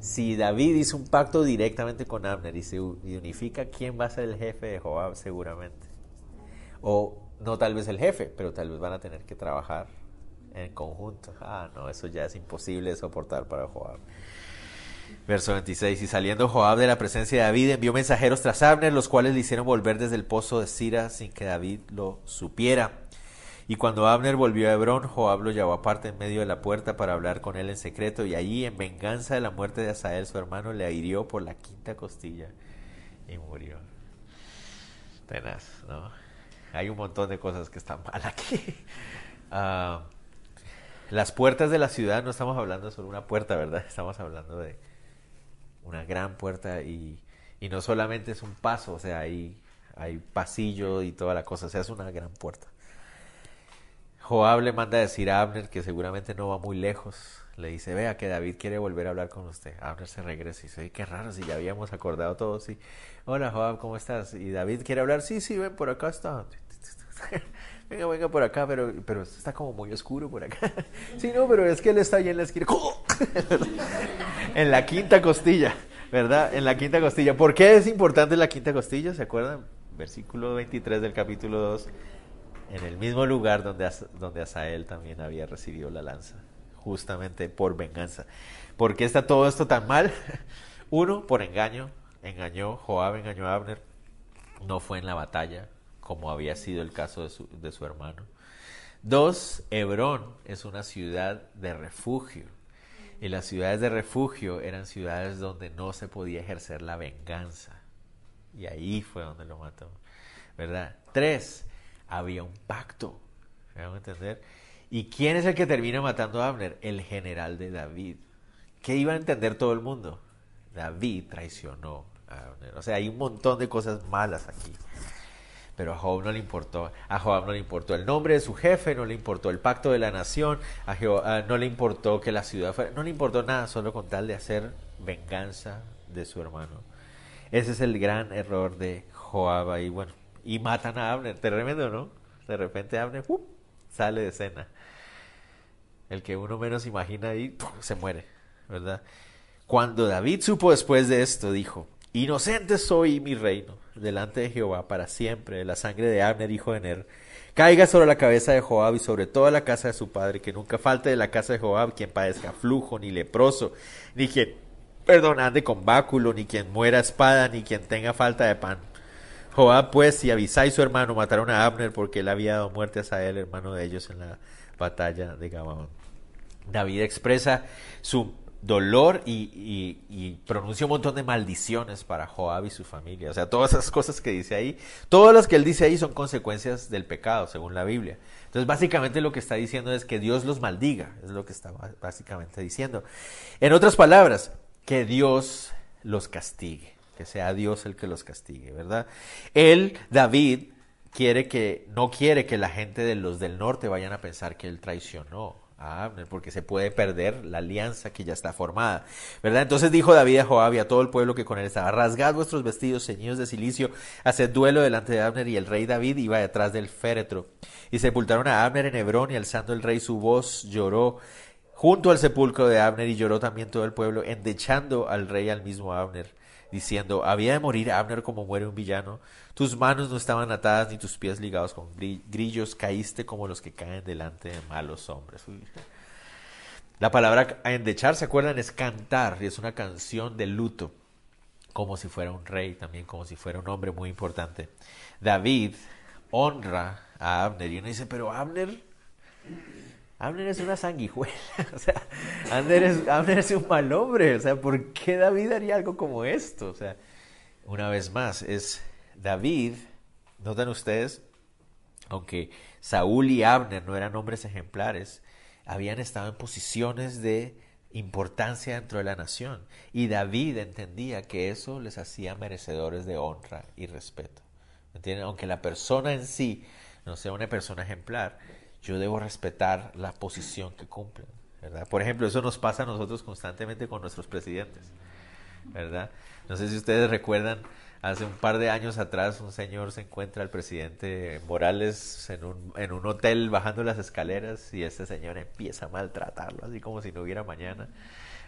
Si David hizo un pacto directamente con Abner y se unifica, ¿quién va a ser el jefe de Joab seguramente? O no tal vez el jefe, pero tal vez van a tener que trabajar en conjunto. Ah, no, eso ya es imposible de soportar para Joab. Verso 26. Y saliendo Joab de la presencia de David, envió mensajeros tras Abner, los cuales le hicieron volver desde el pozo de Sira sin que David lo supiera. Y cuando Abner volvió a Hebrón, Joab lo llevó aparte en medio de la puerta para hablar con él en secreto, y allí, en venganza de la muerte de Asael, su hermano, le hirió por la quinta costilla y murió. Tenaz, ¿no? Hay un montón de cosas que están mal aquí. (laughs) Ah, las puertas de la ciudad, no estamos hablando solo una puerta, ¿verdad? Estamos hablando de una gran puerta y, y no solamente es un paso, o sea, hay, hay pasillo y toda la cosa, o sea, es una gran puerta. Joab le manda a decir a Abner que seguramente no va muy lejos. Le dice, vea que David quiere volver a hablar con usted. Abner se regresa y dice, qué raro, si ya habíamos acordado todo, sí. Hola Joab, ¿cómo estás? Y David quiere hablar, sí, sí, ven, por acá está. Venga, venga por acá, pero, pero está como muy oscuro por acá. (laughs) sí, no, pero es que él está ahí en la esquina. (laughs) en la quinta costilla, ¿verdad? En la quinta costilla. ¿Por qué es importante la quinta costilla? ¿Se acuerdan? Versículo 23 del capítulo 2 en el mismo lugar donde, donde Asael también había recibido la lanza, justamente por venganza. ¿Por qué está todo esto tan mal? (laughs) Uno, por engaño, engañó, Joab engañó a Abner, no fue en la batalla, como había sido el caso de su, de su hermano. Dos, Hebrón es una ciudad de refugio. Y las ciudades de refugio eran ciudades donde no se podía ejercer la venganza. Y ahí fue donde lo mató. ¿Verdad? Tres, había un pacto. ¿Me van a entender? ¿Y quién es el que termina matando a Abner? El general de David. ¿Qué iba a entender todo el mundo? David traicionó a Abner. O sea, hay un montón de cosas malas aquí. Pero a Joab no le importó. A Joab no le importó el nombre de su jefe, no le importó el pacto de la nación, a Joab, no le importó que la ciudad fuera, no le importó nada, solo con tal de hacer venganza de su hermano. Ese es el gran error de Joab ahí. Bueno, y matan a Abner. Tremendo, ¿no? De repente Abner sale de escena. El que uno menos imagina ahí se muere, ¿verdad? Cuando David supo después de esto, dijo, Inocente soy mi reino delante de Jehová para siempre. La sangre de Abner, hijo de Ner, caiga sobre la cabeza de Joab y sobre toda la casa de su padre, que nunca falte de la casa de Joab quien padezca flujo, ni leproso, ni quien, perdón, ande con báculo, ni quien muera espada, ni quien tenga falta de pan. Joab pues y Abisai su hermano mataron a Abner porque él había dado muerte a Sael, hermano de ellos, en la batalla de Gabaón. David expresa su dolor y, pronuncia un montón de maldiciones para Joab y su familia. O sea, todas esas cosas que dice ahí, todas las que él dice ahí son consecuencias del pecado, según la Biblia. Entonces, básicamente lo que está diciendo es que Dios los maldiga, es lo que está básicamente diciendo. En otras palabras, que Dios los castigue que sea Dios el que los castigue, ¿verdad? Él, David, quiere que, no quiere que la gente de los del norte vayan a pensar que él traicionó a Abner, porque se puede perder la alianza que ya está formada, ¿verdad? Entonces dijo David a Joab y a todo el pueblo que con él estaba, rasgad vuestros vestidos, ceñidos de silicio, haced duelo delante de Abner, y el rey David iba detrás del féretro. Y sepultaron a Abner en Hebrón, y alzando el rey su voz, lloró junto al sepulcro de Abner, y lloró también todo el pueblo, endechando al rey al mismo Abner diciendo, había de morir Abner como muere un villano, tus manos no estaban atadas ni tus pies ligados con grillos, caíste como los que caen delante de malos hombres. La palabra endechar, ¿se acuerdan? Es cantar, y es una canción de luto, como si fuera un rey, también como si fuera un hombre muy importante. David honra a Abner y uno dice, pero Abner, Abner es una sanguijuela, (laughs) o sea, Abner es, Abner un mal hombre, o sea, ¿por qué David haría algo como esto? O sea, una vez más, es David, notan ustedes, aunque Saúl y Abner no eran hombres ejemplares, habían estado en posiciones de importancia dentro de la nación. Y David entendía que eso les hacía merecedores de honra y respeto. ¿Entienden? Aunque la persona en sí no sea una persona ejemplar, yo debo respetar la posición que cumplen, ¿verdad? Por ejemplo, eso nos pasa a nosotros constantemente con nuestros presidentes, ¿verdad? No sé si ustedes recuerdan, hace un par de años atrás un señor se encuentra al presidente Morales en un, en un hotel bajando las escaleras y este señor empieza a maltratarlo, así como si no hubiera mañana,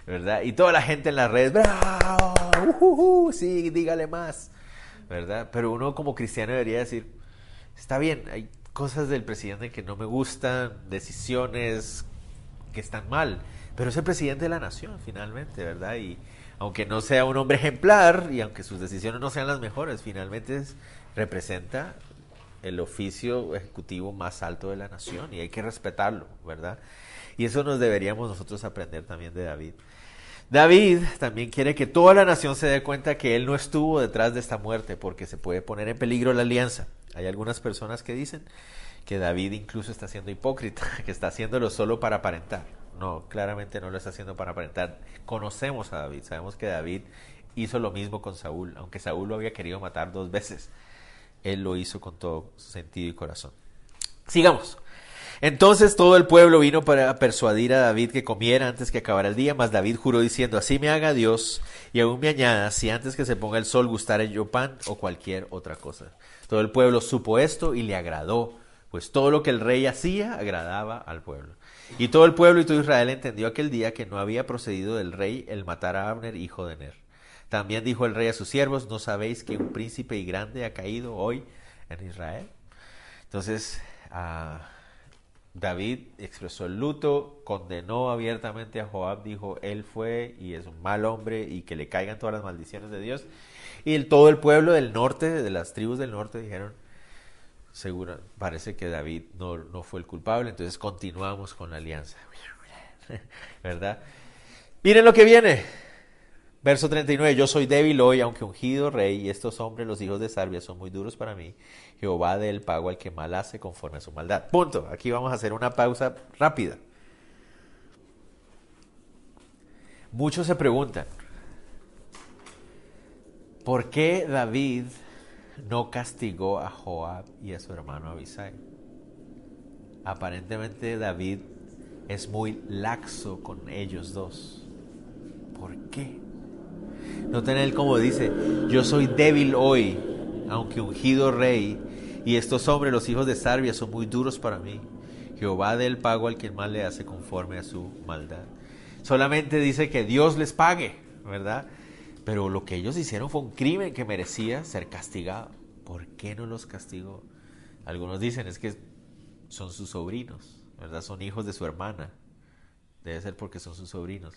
¿verdad? Y toda la gente en las redes, ¡bravo! Uh, sí, dígale más, ¿verdad? Pero uno como cristiano debería decir, está bien, hay cosas del presidente que no me gustan, decisiones que están mal, pero es el presidente de la nación finalmente, ¿verdad? Y aunque no sea un hombre ejemplar y aunque sus decisiones no sean las mejores, finalmente representa el oficio ejecutivo más alto de la nación y hay que respetarlo, ¿verdad? Y eso nos deberíamos nosotros aprender también de David. David también quiere que toda la nación se dé cuenta que él no estuvo detrás de esta muerte porque se puede poner en peligro la alianza. Hay algunas personas que dicen que David incluso está siendo hipócrita, (laughs) que está haciéndolo solo para aparentar. No, claramente no lo está haciendo para aparentar. Conocemos a David, sabemos que David hizo lo mismo con Saúl, aunque Saúl lo había querido matar dos veces. Él lo hizo con todo sentido y corazón. Sigamos. Entonces todo el pueblo vino para persuadir a David que comiera antes que acabara el día, mas David juró diciendo, así me haga Dios y aún me añada, si antes que se ponga el sol gustare yo pan o cualquier otra cosa. Todo el pueblo supo esto y le agradó, pues todo lo que el rey hacía agradaba al pueblo. Y todo el pueblo y todo Israel entendió aquel día que no había procedido del rey el matar a Abner, hijo de Ner. También dijo el rey a sus siervos, ¿no sabéis que un príncipe y grande ha caído hoy en Israel? Entonces, uh, David expresó el luto, condenó abiertamente a Joab, dijo, él fue y es un mal hombre y que le caigan todas las maldiciones de Dios. Y todo el pueblo del norte, de las tribus del norte, dijeron, seguro, parece que David no, no fue el culpable, entonces continuamos con la alianza. (laughs) ¿Verdad? Miren lo que viene. Verso 39, yo soy débil hoy, aunque ungido rey, y estos hombres, los hijos de Sarbia, son muy duros para mí. Jehová dé el pago al que mal hace conforme a su maldad. Punto. Aquí vamos a hacer una pausa rápida. Muchos se preguntan, ¿por qué David no castigó a Joab y a su hermano Abisai? Aparentemente David es muy laxo con ellos dos. ¿Por qué? Noten él como dice, yo soy débil hoy, aunque ungido rey, y estos hombres, los hijos de Sarbia, son muy duros para mí. Jehová dé el pago al que mal le hace conforme a su maldad. Solamente dice que Dios les pague, ¿verdad? Pero lo que ellos hicieron fue un crimen que merecía ser castigado. ¿Por qué no los castigó? Algunos dicen es que son sus sobrinos, ¿verdad? Son hijos de su hermana. Debe ser porque son sus sobrinos.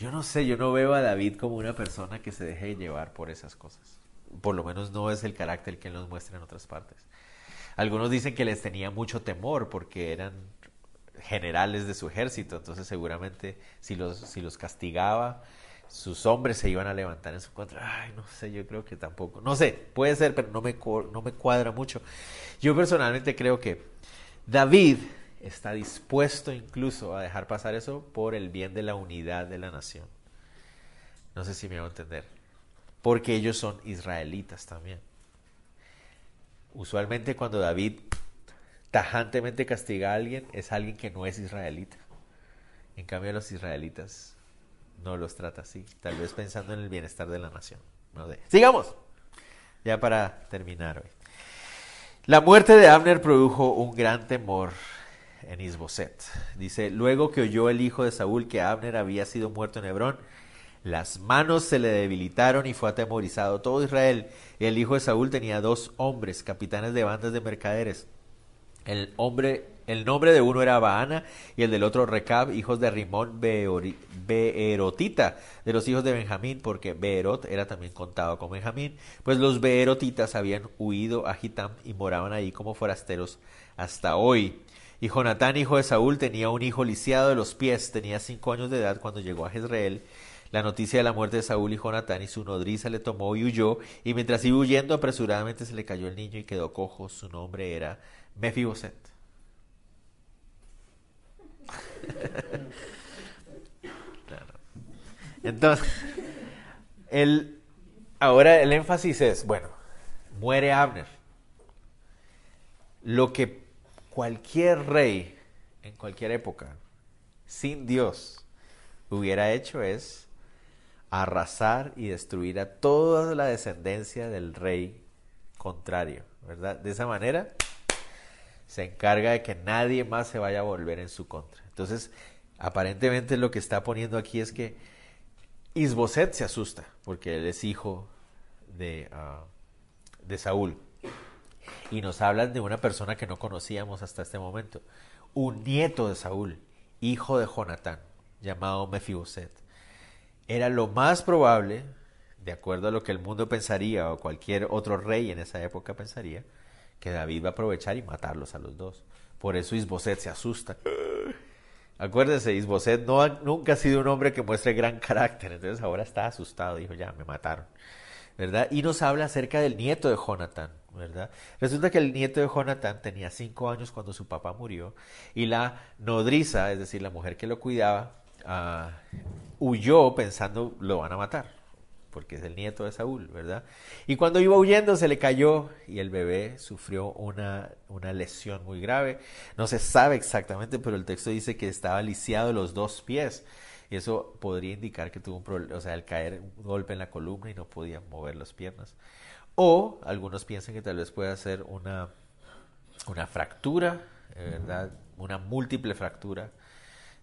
Yo no sé, yo no veo a David como una persona que se deje llevar por esas cosas. Por lo menos no es el carácter que él nos muestra en otras partes. Algunos dicen que les tenía mucho temor porque eran generales de su ejército, entonces seguramente si los, si los castigaba, sus hombres se iban a levantar en su contra. Ay, no sé, yo creo que tampoco. No sé, puede ser, pero no me, no me cuadra mucho. Yo personalmente creo que David está dispuesto incluso a dejar pasar eso por el bien de la unidad de la nación. No sé si me va a entender. Porque ellos son israelitas también. Usualmente cuando David tajantemente castiga a alguien es alguien que no es israelita. En cambio los israelitas no los trata así, tal vez pensando en el bienestar de la nación. Sigamos. Ya para terminar hoy. La muerte de Abner produjo un gran temor en Isboset. Dice, luego que oyó el hijo de Saúl que Abner había sido muerto en Hebrón, las manos se le debilitaron y fue atemorizado todo Israel. El hijo de Saúl tenía dos hombres, capitanes de bandas de mercaderes. El hombre, el nombre de uno era Baana y el del otro Recab, hijos de Rimón Beerotita, de los hijos de Benjamín, porque Beerot era también contado con Benjamín. Pues los Beerotitas habían huido a Gitam y moraban ahí como forasteros hasta hoy. Y Jonatán, hijo de Saúl, tenía un hijo lisiado de los pies, tenía cinco años de edad cuando llegó a Jezreel. La noticia de la muerte de Saúl y Jonatán y su nodriza le tomó y huyó, y mientras iba huyendo apresuradamente se le cayó el niño y quedó cojo. Su nombre era Mefiboset. (laughs) Entonces, el, ahora el énfasis es, bueno, muere Abner. Lo que cualquier rey en cualquier época, sin Dios, hubiera hecho es arrasar y destruir a toda la descendencia del rey contrario, ¿verdad? De esa manera se encarga de que nadie más se vaya a volver en su contra. Entonces, aparentemente lo que está poniendo aquí es que Isboset se asusta, porque él es hijo de, ah, de Saúl. Y nos hablan de una persona que no conocíamos hasta este momento. Un nieto de Saúl, hijo de Jonatán, llamado Mefiboset. Era lo más probable, de acuerdo a lo que el mundo pensaría o cualquier otro rey en esa época pensaría, que David va a aprovechar y matarlos a los dos. Por eso Isboset se asusta. Acuérdese, Isboset no nunca ha sido un hombre que muestre gran carácter, entonces ahora está asustado, dijo, ya, me mataron. ¿Verdad? Y nos habla acerca del nieto de Jonatán, ¿verdad? Resulta que el nieto de Jonatán tenía cinco años cuando su papá murió y la nodriza, es decir, la mujer que lo cuidaba, uh, huyó pensando lo van a matar porque es el nieto de Saúl, ¿verdad? Y cuando iba huyendo se le cayó y el bebé sufrió una, una lesión muy grave. No se sabe exactamente, pero el texto dice que estaba lisiado los dos pies. Y eso podría indicar que tuvo un problema, o sea, al caer un golpe en la columna y no podía mover las piernas. O algunos piensan que tal vez pueda ser una, una fractura, ¿verdad? Una múltiple fractura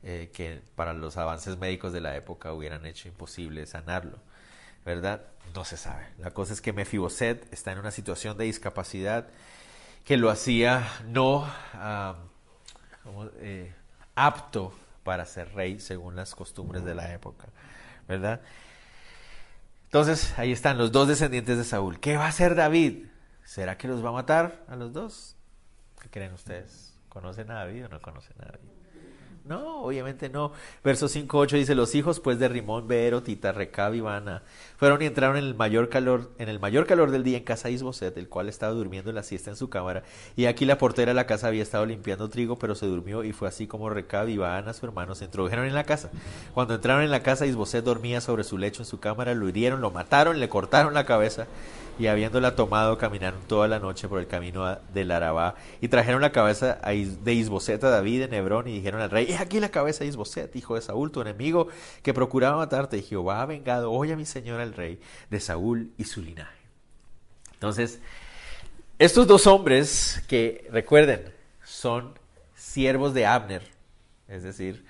eh, que para los avances médicos de la época hubieran hecho imposible sanarlo. ¿verdad? No se sabe. La cosa es que Mefiboset está en una situación de discapacidad que lo hacía no eh, apto para ser rey según las costumbres de la época, ¿verdad? Entonces, ahí están los dos descendientes de Saúl. ¿Qué va a hacer David? ¿Será que los va a matar a los dos? ¿Qué creen ustedes? ¿Conocen a David o no conocen a David? No, obviamente no. Verso 5.8 dice, los hijos pues de Rimón, Beero, Tita, Recab y Vana fueron y entraron en el mayor calor, en el mayor calor del día en casa de Isboset, el cual estaba durmiendo en la siesta en su cámara. Y aquí la portera de la casa había estado limpiando trigo, pero se durmió y fue así como Recab y Baana, su hermano, se introdujeron en la casa. Cuando entraron en la casa, Isboset dormía sobre su lecho en su cámara, lo hirieron, lo mataron, le cortaron la cabeza y habiéndola tomado caminaron toda la noche por el camino del Arabá y trajeron la cabeza de Isboset a David en Hebrón y dijeron al rey, es aquí la cabeza de Isboset, hijo de Saúl, tu enemigo que procuraba matarte y Jehová ha vengado hoy a mi señor rey de Saúl y su linaje. Entonces, estos dos hombres que recuerden son siervos de Abner, es decir,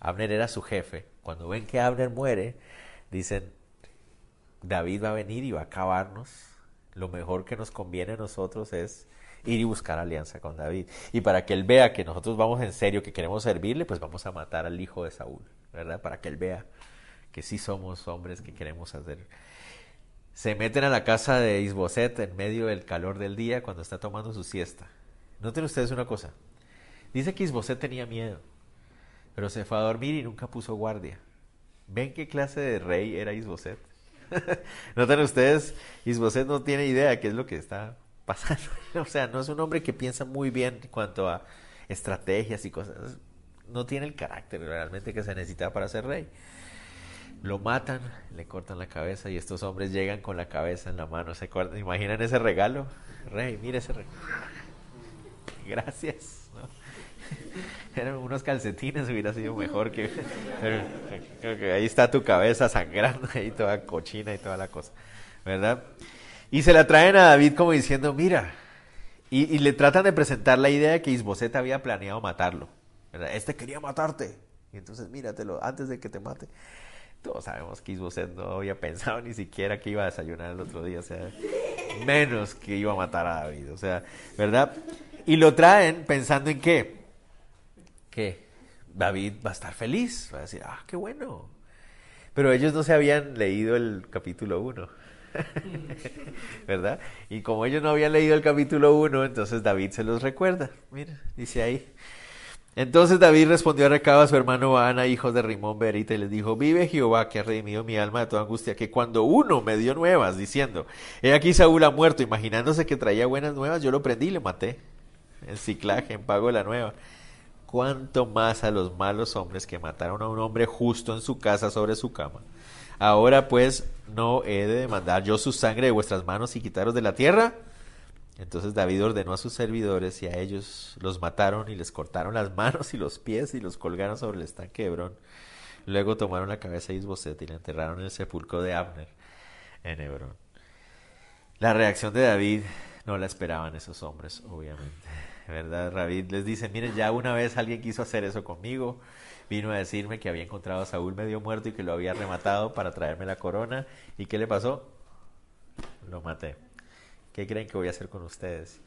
Abner era su jefe. Cuando ven que Abner muere, dicen, David va a venir y va a acabarnos lo mejor que nos conviene a nosotros es ir y buscar alianza con David. Y para que él vea que nosotros vamos en serio, que queremos servirle, pues vamos a matar al hijo de Saúl, ¿verdad? Para que él vea que sí somos hombres que queremos hacer. Se meten a la casa de Isboset en medio del calor del día cuando está tomando su siesta. Noten ustedes una cosa. Dice que Isboset tenía miedo, pero se fue a dormir y nunca puso guardia. ¿Ven qué clase de rey era Isboset? (laughs) Notan ustedes, Isboset no tiene idea de qué es lo que está pasando. (laughs) o sea, no es un hombre que piensa muy bien en cuanto a estrategias y cosas. No tiene el carácter realmente que se necesita para ser rey. Lo matan, le cortan la cabeza y estos hombres llegan con la cabeza en la mano. ¿Se ¿Imaginan ese regalo? Rey, mire ese regalo. Gracias. (laughs) eran unos calcetines, hubiera sido mejor que, ahí está tu cabeza sangrando, ahí toda cochina y toda la cosa, ¿verdad? Y se la traen a David como diciendo, mira, y, le tratan de presentar la idea de que Isboset había planeado matarlo. Este quería matarte, y entonces míratelo antes de que te mate. Todos sabemos que Isboset no había pensado ni siquiera que iba a desayunar el otro día, o sea, menos que iba a matar a David, o sea, ¿verdad? Y lo traen pensando en qué? que David va a estar feliz, va a decir, ah, qué bueno. Pero ellos no se habían leído el capítulo 1. (laughs) ¿Verdad? Y como ellos no habían leído el capítulo 1, entonces David se los recuerda. Mira, dice ahí, Entonces David respondió a Recaba a su hermano Ana, hijos de Rimón Berita, y les dijo, vive Jehová que ha redimido mi alma de toda angustia, que cuando uno me dio nuevas, diciendo, he aquí Saúl ha muerto, imaginándose que traía buenas nuevas, yo lo prendí y le maté, en ciclaje, en pago de la nueva. Cuánto más a los malos hombres que mataron a un hombre justo en su casa sobre su cama. Ahora pues no he de demandar yo su sangre de vuestras manos y quitaros de la tierra. Entonces David ordenó a sus servidores y a ellos los mataron y les cortaron las (laughs) manos y los pies y los colgaron sobre el estanque de Hebrón. Luego tomaron la cabeza de Isboset y la enterraron en el sepulcro de Abner en Hebrón. La reacción de David no la esperaban esos hombres, obviamente. ¿Verdad? David les dice, miren, ya una vez alguien quiso hacer eso conmigo, vino a decirme que había encontrado a Saúl medio muerto y que lo había rematado para traerme la corona. ¿Y qué le pasó? Lo maté. ¿Qué creen que voy a hacer con ustedes?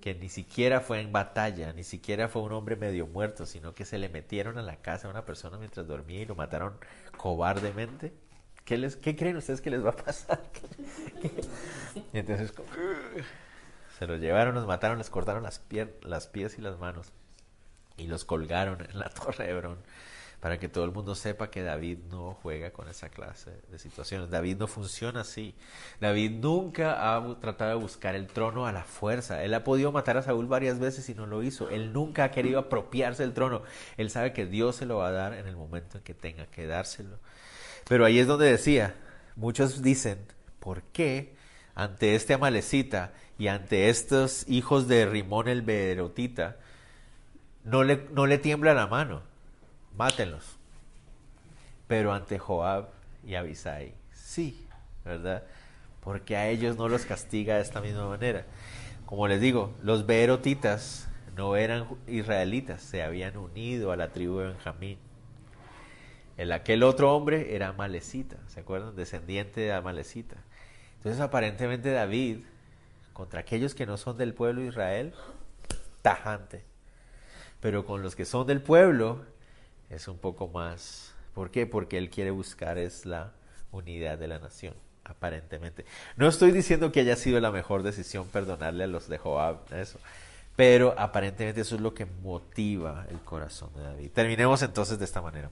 Que ni siquiera fue en batalla, ni siquiera fue un hombre medio muerto, sino que se le metieron a la casa a una persona mientras dormía y lo mataron cobardemente. ¿Qué, les, qué creen ustedes que les va a pasar? (laughs) y entonces se los llevaron, los mataron, les cortaron las, las pies y las manos y los colgaron en la (laughs) torre de Hebrón para que todo el mundo sepa que David no juega con esa clase de situaciones. David no funciona así. David nunca ha tratado de buscar el trono a la fuerza. Él ha podido matar a Saúl varias veces y no lo hizo. Él nunca ha querido apropiarse del trono. Él sabe que Dios se lo va a dar en el momento en que tenga que dárselo. Pero ahí es donde decía, muchos dicen, ¿por qué ante este amalecita y ante estos hijos de Rimón el Berotita no le, no le tiembla la mano? Mátenlos. Pero ante Joab y Abisai, sí, ¿verdad? Porque a ellos no los castiga de esta misma manera. Como les digo, los beerotitas no eran israelitas, se habían unido a la tribu de Benjamín. El aquel otro hombre era Amalecita, ¿se acuerdan? Descendiente de Amalecita. Entonces aparentemente David, contra aquellos que no son del pueblo de Israel, tajante. Pero con los que son del pueblo, es un poco más... ¿Por qué? Porque él quiere buscar es la unidad de la nación, aparentemente. No estoy diciendo que haya sido la mejor decisión perdonarle a los de Joab, eso. Pero aparentemente eso es lo que motiva el corazón de David. Terminemos entonces de esta manera.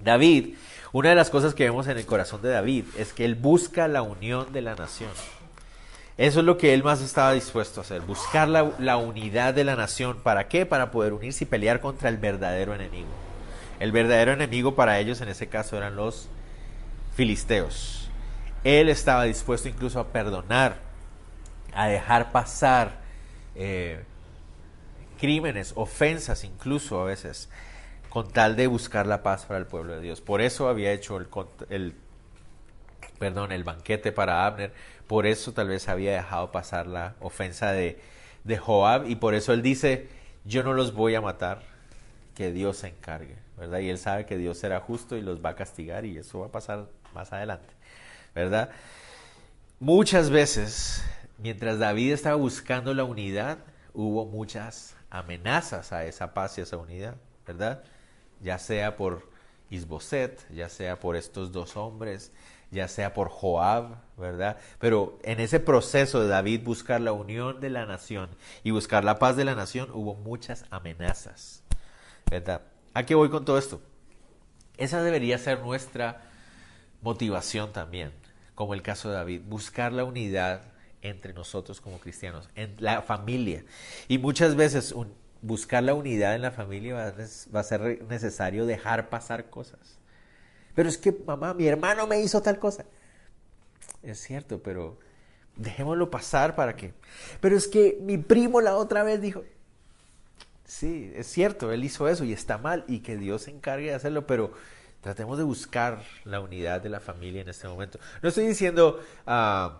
David, una de las cosas que vemos en el corazón de David es que él busca la unión de la nación. Eso es lo que él más estaba dispuesto a hacer, buscar la, la unidad de la nación. ¿Para qué? Para poder unirse y pelear contra el verdadero enemigo. El verdadero enemigo para ellos en ese caso eran los filisteos. Él estaba dispuesto incluso a perdonar, a dejar pasar eh, crímenes, ofensas incluso a veces, con tal de buscar la paz para el pueblo de Dios. Por eso había hecho el, perdón, el banquete para Abner, por eso tal vez había dejado pasar la ofensa de Joab y por eso él dice, yo no los voy a matar, que Dios se encargue. ¿verdad? Y él sabe que Dios será justo y los va a castigar y eso va a pasar más adelante, ¿verdad? Muchas veces, mientras David estaba buscando la unidad, hubo muchas amenazas a esa paz y a esa unidad, ¿verdad? Ya sea por Isboset, ya sea por estos dos hombres, ya sea por Joab, ¿verdad? Pero en ese proceso de David buscar la unión de la nación y buscar la paz de la nación, hubo muchas amenazas, ¿verdad? ¿A qué voy con todo esto? Esa debería ser nuestra motivación también, como el caso de David, buscar la unidad entre nosotros como cristianos, en la familia. Y muchas veces buscar la unidad en la familia va a, a ser necesario dejar pasar cosas. Pero es que, mamá, mi hermano me hizo tal cosa. Es cierto, pero dejémoslo pasar para que... Pero es que mi primo la otra vez dijo, Sí, es cierto, él hizo eso y está mal y que Dios se encargue de hacerlo, pero tratemos de buscar la unidad de la familia en este momento. No estoy diciendo uh,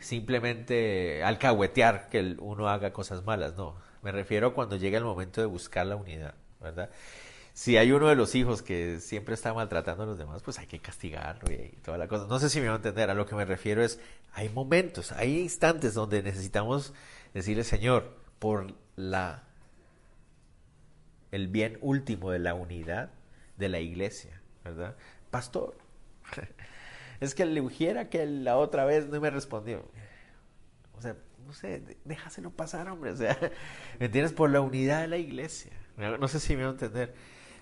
simplemente alcahuetear que uno haga cosas malas, no. Me refiero a cuando llega el momento de buscar la unidad, ¿verdad? Si hay uno de los hijos que siempre está maltratando a los demás, pues hay que castigarlo y, toda la cosa. No sé si me va a entender. A lo que me refiero es, hay momentos, hay instantes donde necesitamos decirle, Señor, por la, el bien último de la unidad de la iglesia, ¿verdad? Pastor, (laughs) es que le dijera que la otra vez no me respondió. O sea, no sé, déjaselo pasar, hombre. O sea, (laughs) ¿me entiendes? Por la unidad de la iglesia. No sé si me va a entender.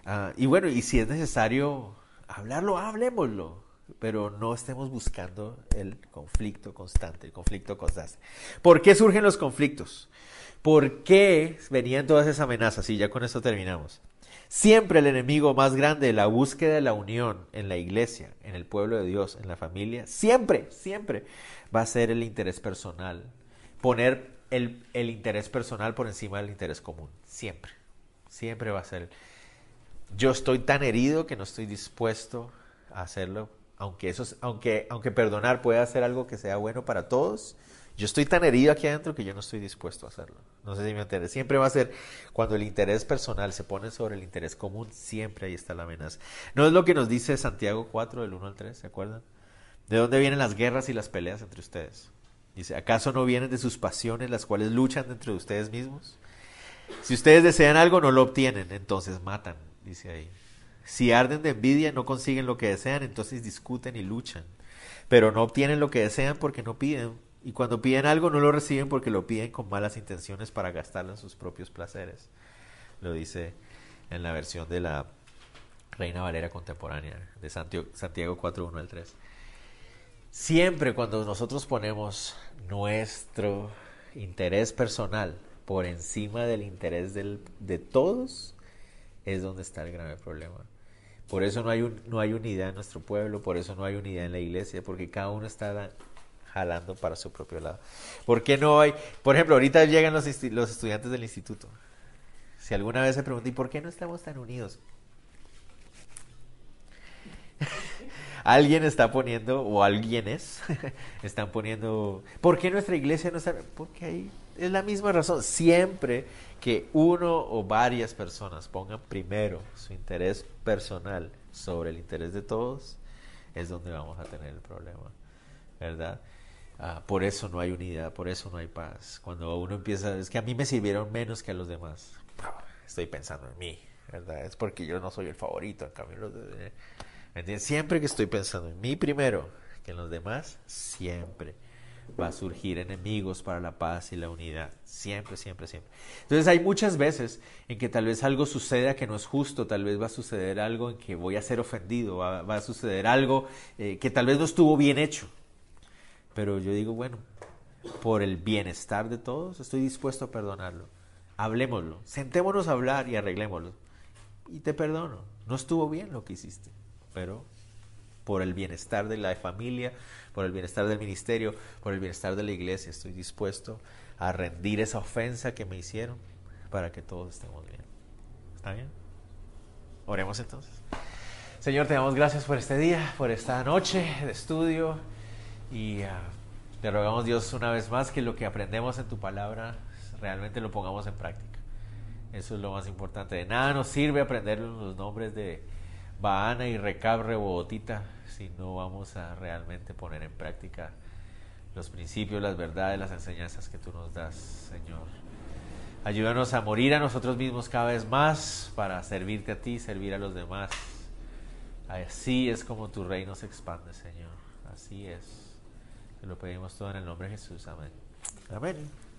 Ah, y bueno, y si es necesario hablarlo, hablemoslo. Pero no estemos buscando el conflicto constante, el conflicto constante. ¿Por qué surgen los conflictos? ¿Por qué venían todas esas amenazas? Y ya con esto terminamos. Siempre el enemigo más grande de la búsqueda de la unión en la iglesia, en el pueblo de Dios, en la familia, siempre, siempre va a ser el interés personal. Poner el, el interés personal por encima del interés común. Siempre. Siempre va a ser. Yo estoy tan herido que no estoy dispuesto a hacerlo. Aunque, eso, aunque, aunque perdonar pueda ser algo que sea bueno para todos, yo estoy tan herido aquí adentro que yo no estoy dispuesto a hacerlo. No sé si me entiendes. Siempre va a ser cuando el interés personal se pone sobre el interés común, siempre ahí está la amenaza. No es lo que nos dice Santiago 4, del 1 al 3, ¿se acuerdan? ¿De dónde vienen las guerras y las peleas entre ustedes? Dice, ¿acaso no vienen de sus pasiones las cuales luchan dentro de ustedes mismos? Si ustedes desean algo, no lo obtienen, entonces matan, dice ahí. Si arden de envidia, no consiguen lo que desean, entonces discuten y luchan. Pero no obtienen lo que desean porque no piden y cuando piden algo no lo reciben porque lo piden con malas intenciones para gastarlo en sus propios placeres. Lo dice en la versión de la Reina Valera contemporánea de Santiago 4, 1 al 3. Siempre cuando nosotros ponemos nuestro interés personal por encima del interés de todos, es donde está el grave problema. Por eso no hay, no hay unidad en nuestro pueblo, por eso no hay unidad en la iglesia, porque cada uno está jalando para su propio lado. ¿Por qué no hay? Por ejemplo, ahorita llegan los, estudiantes del instituto. Si alguna vez se pregunta, ¿y por qué no estamos tan unidos? (laughs) alguien está poniendo, o alguienes (laughs) están poniendo, ¿por qué nuestra iglesia no está? Porque ahí es la misma razón. Siempre que uno o varias personas pongan primero su interés personal sobre el interés de todos, es donde vamos a tener el problema, ¿verdad? Ah, por eso no hay unidad, por eso no hay paz. Cuando uno empieza, es que a mí me sirvieron menos que a los demás. Estoy pensando en mí, ¿verdad? Es porque yo no soy el favorito, en cambio los Siempre que estoy pensando en mí primero que en los demás, siempre va a surgir enemigos para la paz y la unidad. Siempre, siempre, siempre. Entonces hay muchas veces en que tal vez algo suceda que no es justo, tal vez va a suceder algo en que voy a ser ofendido, va, a suceder algo eh, que tal vez no estuvo bien hecho. Pero yo digo, bueno, por el bienestar de todos, estoy dispuesto a perdonarlo. Hablemoslo, sentémonos a hablar y arreglémoslo. Y te perdono. No estuvo bien lo que hiciste, pero por el bienestar de la familia, por el bienestar del ministerio, por el bienestar de la iglesia, estoy dispuesto a rendir esa ofensa que me hicieron para que todos estemos bien. ¿Está bien? Oremos entonces. Señor, te damos gracias por este día, por esta noche de estudio. Y ah, te rogamos Dios una vez más que lo que aprendemos en tu palabra realmente lo pongamos en práctica. Eso es lo más importante. De nada nos sirve aprender los nombres de Baana y Recab Rebotita si no vamos a realmente poner en práctica los principios, las verdades, las enseñanzas que tú nos das, Señor. Ayúdanos a morir a nosotros mismos cada vez más para servirte a ti, servir a los demás. Así es como tu reino se expande, Señor. Así es. Te lo pedimos todo en el nombre de Jesús. Amén. Amén.